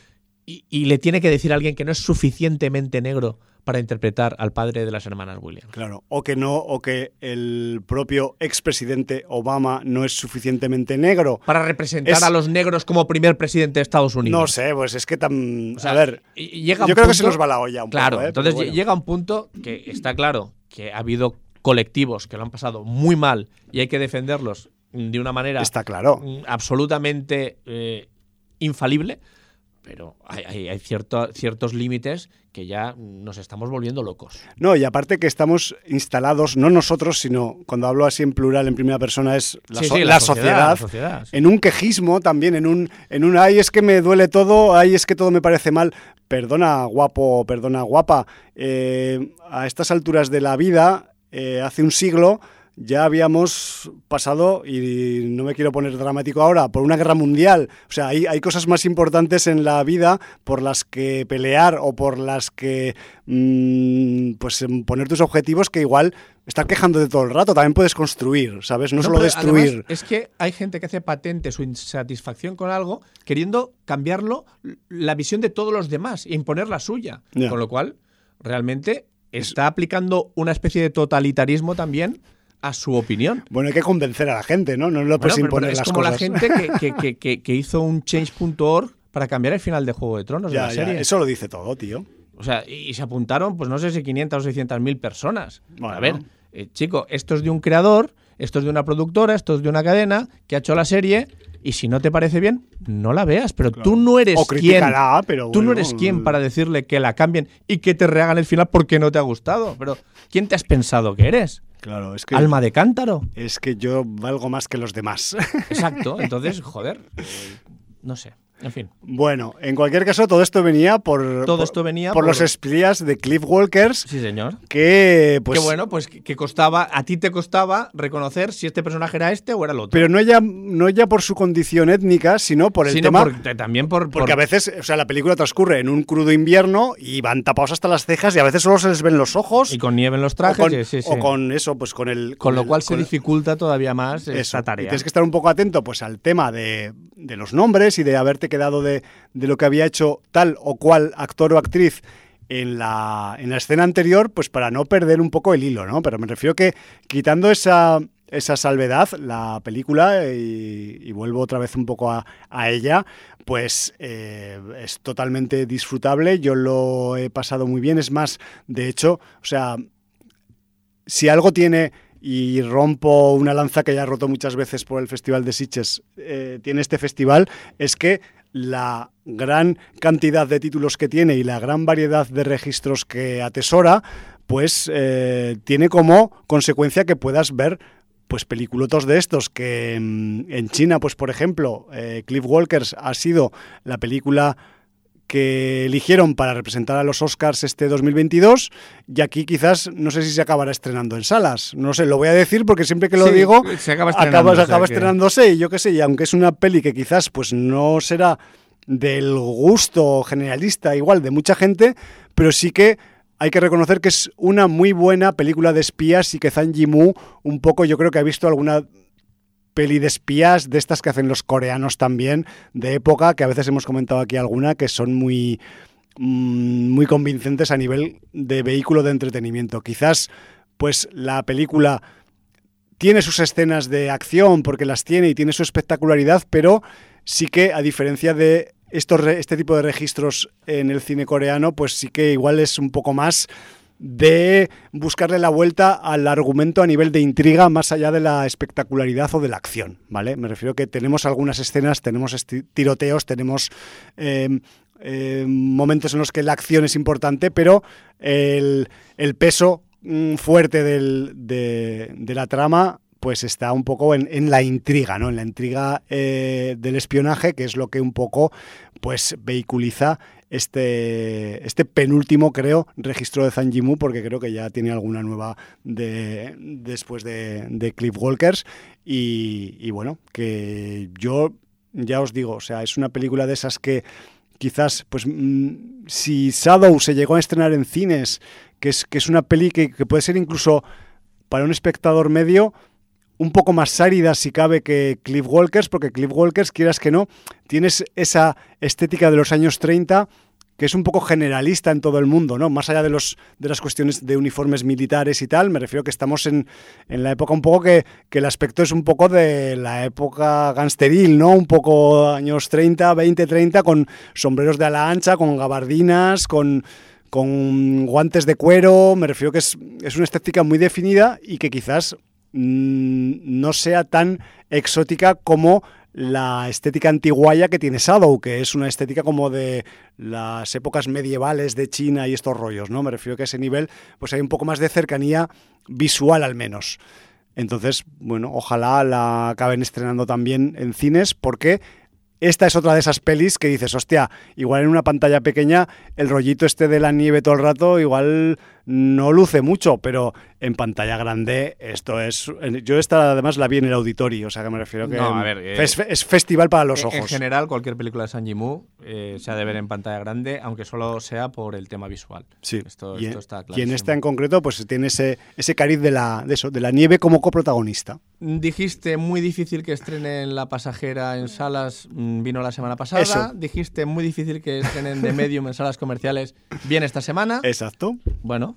Y, y le tiene que decir a alguien que no es suficientemente negro para interpretar al padre de las hermanas Williams. Claro, o que no, o que el propio expresidente Obama no es suficientemente negro. Para representar Es- a los negros como primer presidente de Estados Unidos. No sé, pues es que tan. O sea, a ver, llega yo creo que se nos va la olla un Claro, poco. ¿eh? entonces bueno. llega un punto que está claro que ha habido colectivos que lo han pasado muy mal y hay que defenderlos de una manera Está claro. mm, absolutamente eh, infalible, pero hay, hay- hay cierto- ciertos límites que ya nos estamos volviendo locos. No, y aparte que estamos instalados, no nosotros, sino cuando hablo así en plural, en primera persona, es la, Sí, so- sí, la sociedad, la sociedad, sí. en un quejismo también, en un, en un, ay, es que me duele todo, ay, es que todo me parece mal. Perdona, guapo, perdona, guapa. eh, a estas alturas de la vida, eh, hace un siglo, ya habíamos pasado, y no me quiero poner dramático ahora, por una guerra mundial. O sea, hay, hay cosas más importantes en la vida por las que pelear o por las que mm, pues em, poner tus objetivos que igual estar quejándote todo el rato. También puedes construir, ¿sabes? No, solo destruir. es que hay gente que hace patente su insatisfacción con algo queriendo cambiarlo la visión de todos los demás e imponer la suya. Ya. Con lo cual, realmente está aplicando una especie de totalitarismo también a su opinión. Bueno, hay que convencer a la gente, ¿no? No le puedes Bueno, pero- pero imponer es las como cosas. la gente que, que- que- que- que hizo un change.org para cambiar el final de Juego de Tronos de Ya, la ya, serie. eso lo dice todo, tío. O sea, y, y se apuntaron, pues no sé si 500 o 600 mil personas. Bueno. A ver, eh, chico, esto es de un creador, esto es de una productora, esto es de una cadena que ha hecho la serie. Y si no te parece bien, no la veas. Pero tú no eres O quien. pero Tú no eres quien para decirle que la cambien y que te rehagan el final porque no te ha gustado. Pero ¿quién te has pensado que eres? Claro, es que, ¿Alma de cántaro? es que yo valgo más que los demás. Exacto. Entonces, joder. no sé. En fin. bueno, en cualquier caso, todo esto venía por, Todo por- esto venía por, por- los espías de Cliff Walkers, Sí, señor. que pues... que bueno, pues que costaba, a ti te costaba reconocer si este personaje era este o era el otro. Pero no ya, no ya por su condición étnica, sino por el Sino tema... por- también por, Porque por- a veces, o sea, la película transcurre en un crudo invierno y van tapados hasta las cejas y a veces solo se les ven los ojos. y con nieve en los trajes, o con, sí, sí, sí. o con eso, pues con el... Con lo el- cual se con- dificulta todavía más Eso. esta Y tarea. tienes que estar un poco atento pues al tema de, de los nombres y de haberte quedado de, de lo que había hecho tal o cual actor o actriz en la, en la escena anterior, pues para no perder un poco el hilo, ¿no? Pero me refiero que quitando esa, esa salvedad, la película, y, vuelvo otra vez un poco a, a ella, pues eh, es totalmente disfrutable, yo lo he pasado muy bien, es más, de hecho, o sea, si algo tiene, y rompo una lanza que ya he roto muchas veces por el Festival de Sitges, eh, tiene este festival, es que la gran cantidad de títulos que tiene y la gran variedad de registros que atesora, pues eh, tiene como consecuencia que puedas ver pues peliculotos de estos que en China, pues por ejemplo, eh, Cliff Walkers ha sido la película que eligieron para representar a los Oscars este 2022 y aquí quizás no sé si se acabará estrenando en salas. No sé, lo voy a decir porque siempre que lo Sí, digo se acaba acaba, estrenando, se o sea acaba que- estrenándose y yo qué sé, y aunque es una peli que quizás pues no será del gusto generalista igual de mucha gente, pero sí que hay que reconocer que es una muy buena película de espías y que Zhang Yimou un poco yo creo que ha visto alguna peli de espías de estas que hacen los coreanos también de época que a veces hemos comentado aquí alguna que son muy mm, muy convincentes a nivel de vehículo de entretenimiento. Quizás pues la película tiene sus escenas de acción porque las tiene y tiene su espectacularidad pero sí que a diferencia de estos este tipo de registros en el cine coreano pues sí que igual es un poco más de buscarle la vuelta al argumento a nivel de intriga más allá de la espectacularidad o de la acción, ¿vale? Me refiero que tenemos algunas escenas, tenemos tiroteos, tenemos eh, eh, momentos en los que la acción es importante, pero el, peso mm, fuerte del- de, de la trama pues está un poco en, en la intriga, ¿no? En la intriga eh, del espionaje, que es lo que un poco pues vehiculiza este, este penúltimo, creo, registro de Zanjimu, porque creo que ya tiene alguna nueva de, después de, de Cliff Walkers. Y, bueno, que yo ya os digo, o sea, es una película de esas que quizás, pues mm, si Shadow se llegó a estrenar en cines, que es, que es una peli que, que puede ser incluso para un espectador medio un poco más árida si cabe que Cliff Walkers, porque Cliff Walkers, quieras que no, tienes esa estética de los años 30 que es un poco generalista en todo el mundo, ¿no? Más allá de, los, de las cuestiones de uniformes militares y tal, me refiero que estamos en, en la época un poco que, que, el aspecto es un poco de la época gangsteril, ¿no? Un poco años 30, 20, 30, con sombreros de ala ancha, con gabardinas, con, con guantes de cuero, me refiero que es, es una estética muy definida y que quizás no sea tan exótica como la estética antiguaya que tiene Shadow, que es una estética como de las épocas medievales de China y estos rollos, ¿no? Me refiero que a ese nivel pues hay un poco más de cercanía visual al menos. Entonces, bueno, ojalá la acaben estrenando también en cines porque esta es otra de esas pelis que dices, hostia, igual en una pantalla pequeña el rollito este de la nieve todo el rato igual no luce mucho, pero en pantalla grande esto es... Yo esta además la vi en el auditorio, o sea que me refiero que No, a ver, eh, es, es festival para los ojos. En general, cualquier película de San Jimu eh, se ha de ver en pantalla grande, aunque solo sea por el tema visual. Sí, Esto, y, esto en- está y en esta en concreto pues tiene ese, ese cariz de la, de, eso, de la nieve como coprotagonista. Dijiste muy difícil que estrenen La Pasajera en salas, mm, vino la semana pasada. Eso. Dijiste muy difícil que estrenen The Medium en salas comerciales, viene esta semana. Exacto. Bueno,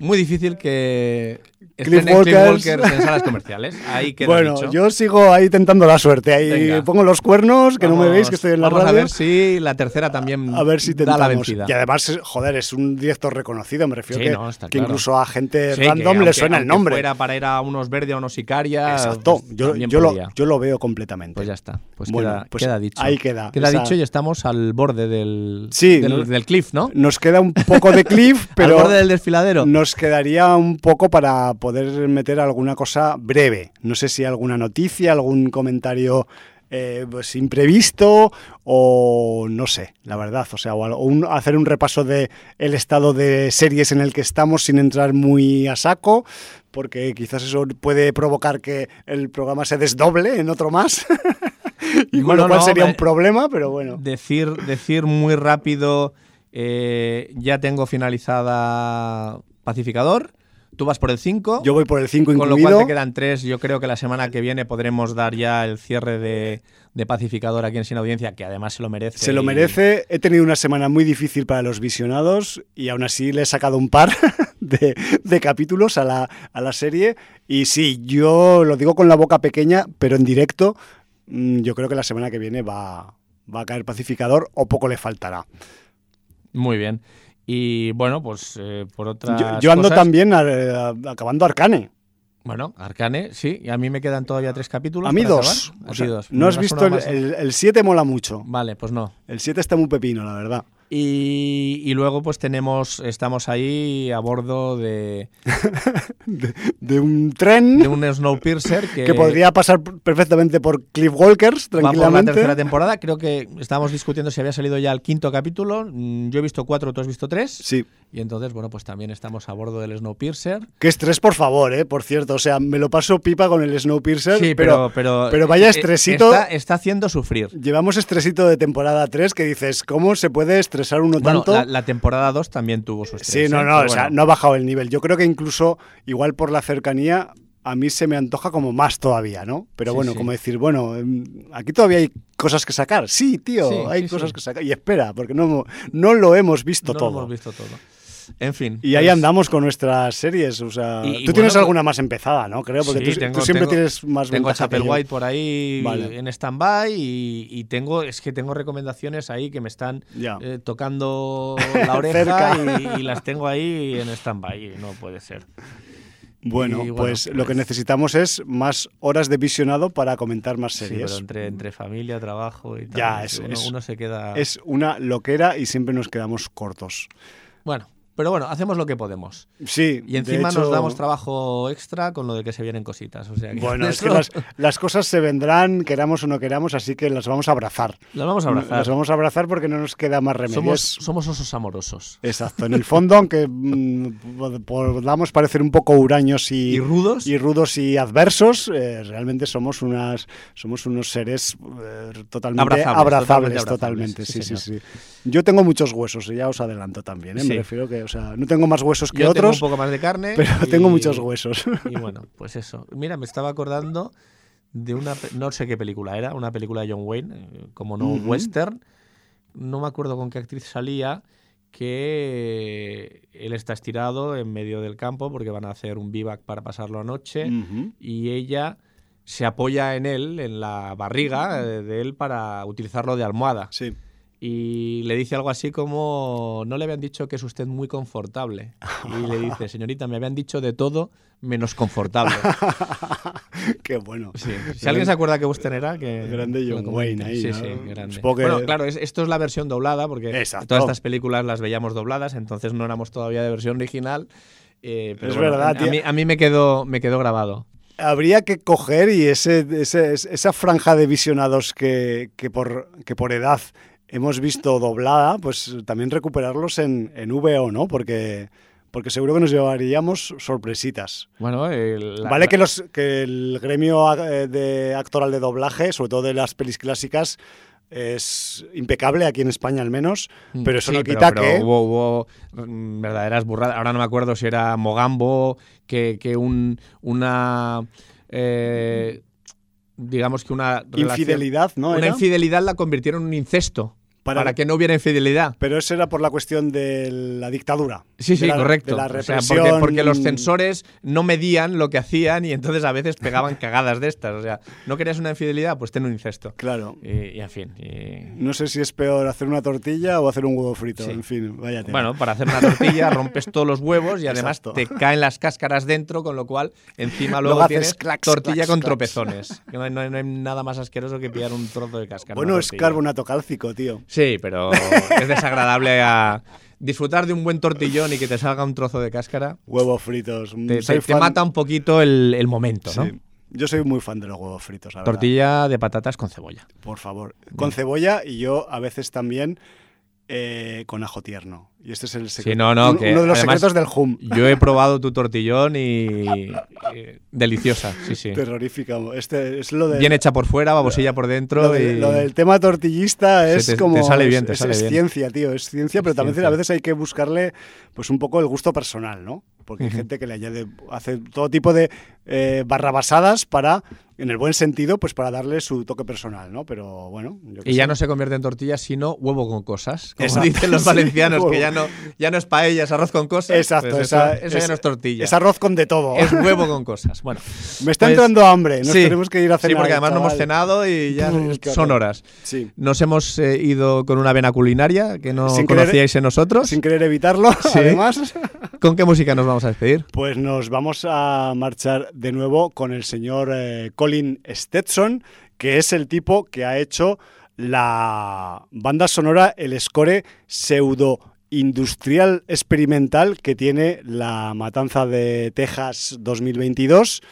muy difícil que Cliff. Walkers en salas comerciales. Ahí queda Bueno, dicho. yo sigo ahí tentando la suerte. Ahí Venga. pongo los cuernos, que no me veis, que estoy en la vamos radio. a ver si la tercera también A ver si da la tentamos. vencida. Y además, joder, es un director reconocido, me refiero Sí, que, no, está que claro. incluso a gente Sí, que random le suena el nombre. fuera para ir a unos verde o unos Sicaria. Exacto, pues yo, yo, lo, yo lo veo completamente. Pues ya está. Pues, Bueno, queda, pues queda dicho. ahí queda, Queda esa- dicho y estamos al borde del, Sí, del, del cliff, ¿no? Nos queda un poco de cliff, pero al borde del desfiladero. nos quedaría un poco para poder meter alguna cosa breve. No sé si alguna noticia, algún comentario eh, pues imprevisto o no sé, la verdad. O sea, o un- hacer un repaso de el estado de series en el que estamos sin entrar muy a saco, porque quizás eso puede provocar que el programa se desdoble en otro más. y con Bueno, lo cual no, sería un problema, pero bueno. Decir, decir muy rápido, eh, ya tengo finalizada Pacificador. Tú vas por el 5. Yo voy por el 5 Con lo incluido. cual te quedan tres. Yo creo que la semana que viene podremos dar ya el cierre de, de Pacificador aquí en Sin Audiencia, que además se lo merece. Se lo y- merece. He tenido una semana muy difícil para los visionados y aún así le he sacado un par de, de capítulos a la, a la serie. Y sí, yo lo digo con la boca pequeña, pero en directo, mm, yo creo que la semana que viene va, va a caer pacificador o poco le faltará. Muy bien. Y bueno, pues eh, por otras Yo, yo ando cosas- también a- a- acabando Arcane. Bueno, Arcane, sí. Y a mí me quedan todavía tres capítulos. A mí dos. O sea, dos. no has ¿Me das visto el, 7 mola mucho. Vale, pues no. El 7 está muy pepino, la verdad. Y, y luego pues tenemos, estamos ahí a bordo de, De, de un tren de un Snowpiercer que, que podría pasar perfectamente por Cliff Walkers va por la tranquilamente. tercera temporada. Creo que estábamos discutiendo si había salido ya el quinto capítulo. Mm, Yo he visto cuatro, tú has visto tres. Sí. Y entonces, bueno, pues también estamos a bordo del Snowpiercer. Qué estrés, por favor, ¿eh? Por cierto, o sea, me lo paso pipa con el Snowpiercer, Sí, pero, pero, pero, pero vaya eh, estresito. Está, está haciendo sufrir. llevamos estresito de temporada 3 que dices, ¿cómo se puede estresar uno Bueno, tanto? la, la temporada 2 también tuvo su estrés. sí, no, ¿eh? no, o sea, no ha bajado el nivel. Yo creo que incluso, igual por la cercanía, a mí se me antoja como más todavía, ¿no? Pero Sí, bueno, sí. como decir, bueno, em, aquí todavía hay cosas que sacar. Sí, tío, Sí, hay cosas que sacar. Y espera, porque no, no lo hemos visto No lo hemos visto todo. En fin. Y ahí pues, andamos con nuestras series. O sea, Y- y tú tienes bueno, alguna más empezada, ¿no? Creo, porque Sí, tú, tengo- tú siempre tengo- tienes más Tengo a Chapel. White por ahí Vale. en stand-by y, y tengo, es que tengo recomendaciones ahí que me están eh, tocando la oreja y, las tengo ahí en stand-by no puede ser. Bueno, pues lo que pues- necesitamos es más horas de visionado para comentar más Sí, series. pero entre, entre familia, trabajo y tal, Ya, es- es- uno, es- uno se queda... Es una loquera y siempre nos quedamos cortos. Bueno, Pero bueno, hacemos lo que podemos. Sí. Y encima nos damos trabajo extra con lo de que se vienen cositas. O sea bueno, es que las, cosas se vendrán, queramos o no queramos, así que las vamos a abrazar. Las vamos a abrazar. Las vamos a abrazar porque no nos queda más remedio. Somos, somos osos amorosos. Exacto. En el fondo, aunque mm, podamos parecer un poco huraños y, rudos y rudos y adversos, eh, realmente somos unas somos unos seres eh, totalmente abrazables, totalmente, Sí, sí, sí, Yo tengo muchos huesos, ya os adelanto también. ¿eh? Me refiero que o sea, no tengo más huesos que otros. Tengo un poco más de carne. Pero tengo muchos huesos. Y bueno, pues eso. Mira, me estaba acordando de una. No sé qué película era, una película de John Wayne, eh, como no western. No me acuerdo con qué actriz salía que él está estirado en medio del campo porque van a hacer un vivac para pasarlo anoche y ella se apoya en él, en la barriga de él para utilizarlo de almohada. Sí y le dice algo así como, no le habían dicho que es usted muy confortable. Y le dice, señorita, me habían dicho de todo menos confortable. Qué bueno. Si alguien se acuerda que usted era, que... Grande John Wayne ahí, Sí, sí, grande. Bueno, claro, esto es la versión doblada, porque todas estas películas las veíamos dobladas, entonces no éramos todavía de versión original. Eh, pero es verdad, a, mí, a mí me quedó, me quedó grabado habría que coger y ese, esa franja de visionados que, que, por, que por edad hemos visto doblada, pues también recuperarlos en, en VO, ¿no? Porque, porque seguro que nos llevaríamos sorpresitas. Bueno, vale que, los, que el gremio eh, de actoral de doblaje, sobre todo de las pelis clásicas, es impecable aquí en España al menos, mm, pero eso no quita que hubo, hubo, mm, verdaderas burradas. Ahora no me acuerdo si era Mogambo, que, que un, una eh, digamos que una infidelidad, ¿no? Una infidelidad la convirtieron en un incesto. Para, que no hubiera infidelidad. Pero eso era por la cuestión de la dictadura. Sí, sí, correcto. la represión. porque, los censores no medían lo que hacían y entonces a veces pegaban cagadas de estas. O sea, ¿no querías una infidelidad? Pues ten un incesto. Claro. Y, en fin. No sé si es peor hacer una tortilla o hacer un huevo frito. En fin, vaya Bueno, para hacer una tortilla rompes todos los huevos y además te caen las cáscaras dentro, con lo cual encima luego, tienes tortilla con tropezones. No hay, no, hay, nada más asqueroso que pillar un trozo de cáscara. Bueno, es carbonato cálcico, tío. Sí, pero es desagradable a disfrutar de un buen tortillón y que te salga un trozo de cáscara. Huevos fritos. Te, mata un poquito el, momento, ¿no? Yo soy muy fan de los huevos fritos. Tortilla de patatas con cebolla. Por favor. Con cebolla y yo a veces también eh, con ajo tierno. Y este es el secreto. uno de los secretos del hum. Yo he probado tu tortillón y, deliciosa, sí, sí. Terrorífica. Este es lo de, bien hecha por fuera, babosilla por dentro. Lo, y... lo del tema tortillista es como te sale bien, te es, sale es bien. ciencia, tío, es ciencia, pero también a veces hay que buscarle pues un poco el gusto personal, ¿no? Porque hay gente que le añade hace todo tipo de eh, barrabasadas para en el buen sentido, pues para darle su toque personal, ¿no? Pero bueno. y ya no se convierte en tortillas, sino huevo con cosas. Como dicen los valencianos, que ya no, ya no es paella, es arroz con cosas. Exacto, pues eso, ya no es tortilla. Es arroz con de todo. Es huevo con cosas. Bueno. Me está pues entrando hambre, nos tenemos que ir a cenar. Sí, porque además no hemos cenado y ya son horas. Sí. Nos hemos eh, ido con una vena culinaria que no conocíais en nosotros. Sin querer evitarlo, además. ¿Con qué música nos vamos a despedir? Pues nos vamos a marchar de nuevo con el señor eh, Colin Stetson, que es el tipo que ha hecho la banda sonora, el score pseudo industrial experimental que tiene la Matanza de Texas 2022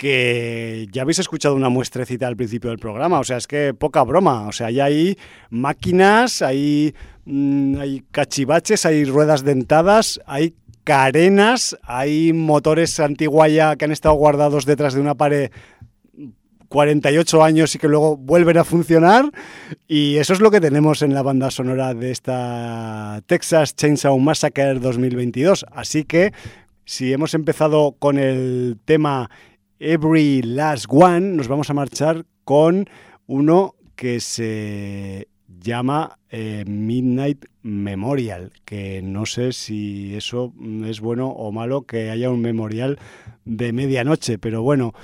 que ya habéis escuchado una muestrecita al principio del programa, o sea, es que poca broma, o sea, ya hay máquinas, hay, mm, hay cachivaches, hay ruedas dentadas, hay carenas, hay motores antiguaya que han estado guardados detrás de una pared 48 años y que luego vuelven a funcionar. Y eso es lo que tenemos en la banda sonora de esta Texas Chainsaw Massacre 2022. Así que si hemos empezado con el tema Every Last One, nos vamos a marchar con uno que se llama eh, Midnight Memorial, que no sé si eso es bueno o malo que haya un memorial de medianoche, pero bueno,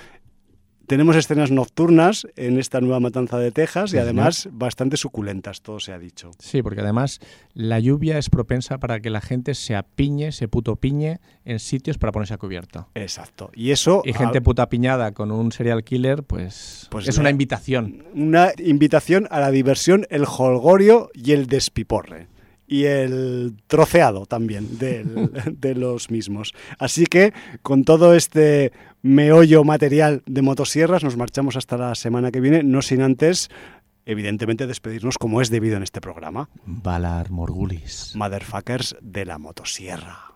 tenemos escenas nocturnas en esta nueva matanza de Texas y además bastante suculentas, todo se ha dicho. Sí, porque además la lluvia es propensa para que la gente se apiñe, se puto piñe en sitios para ponerse a cubierto. Exacto. Y eso. Y gente puta piñada con un serial killer, pues, pues es una invitación. Una invitación a la diversión, el holgorio y el despiporre. y el troceado también de los mismos. Así que con todo este meollo material de motosierras nos marchamos hasta la semana que viene, no sin antes evidentemente despedirnos como es debido en este programa. Valar Morgulis. Motherfuckers de la motosierra.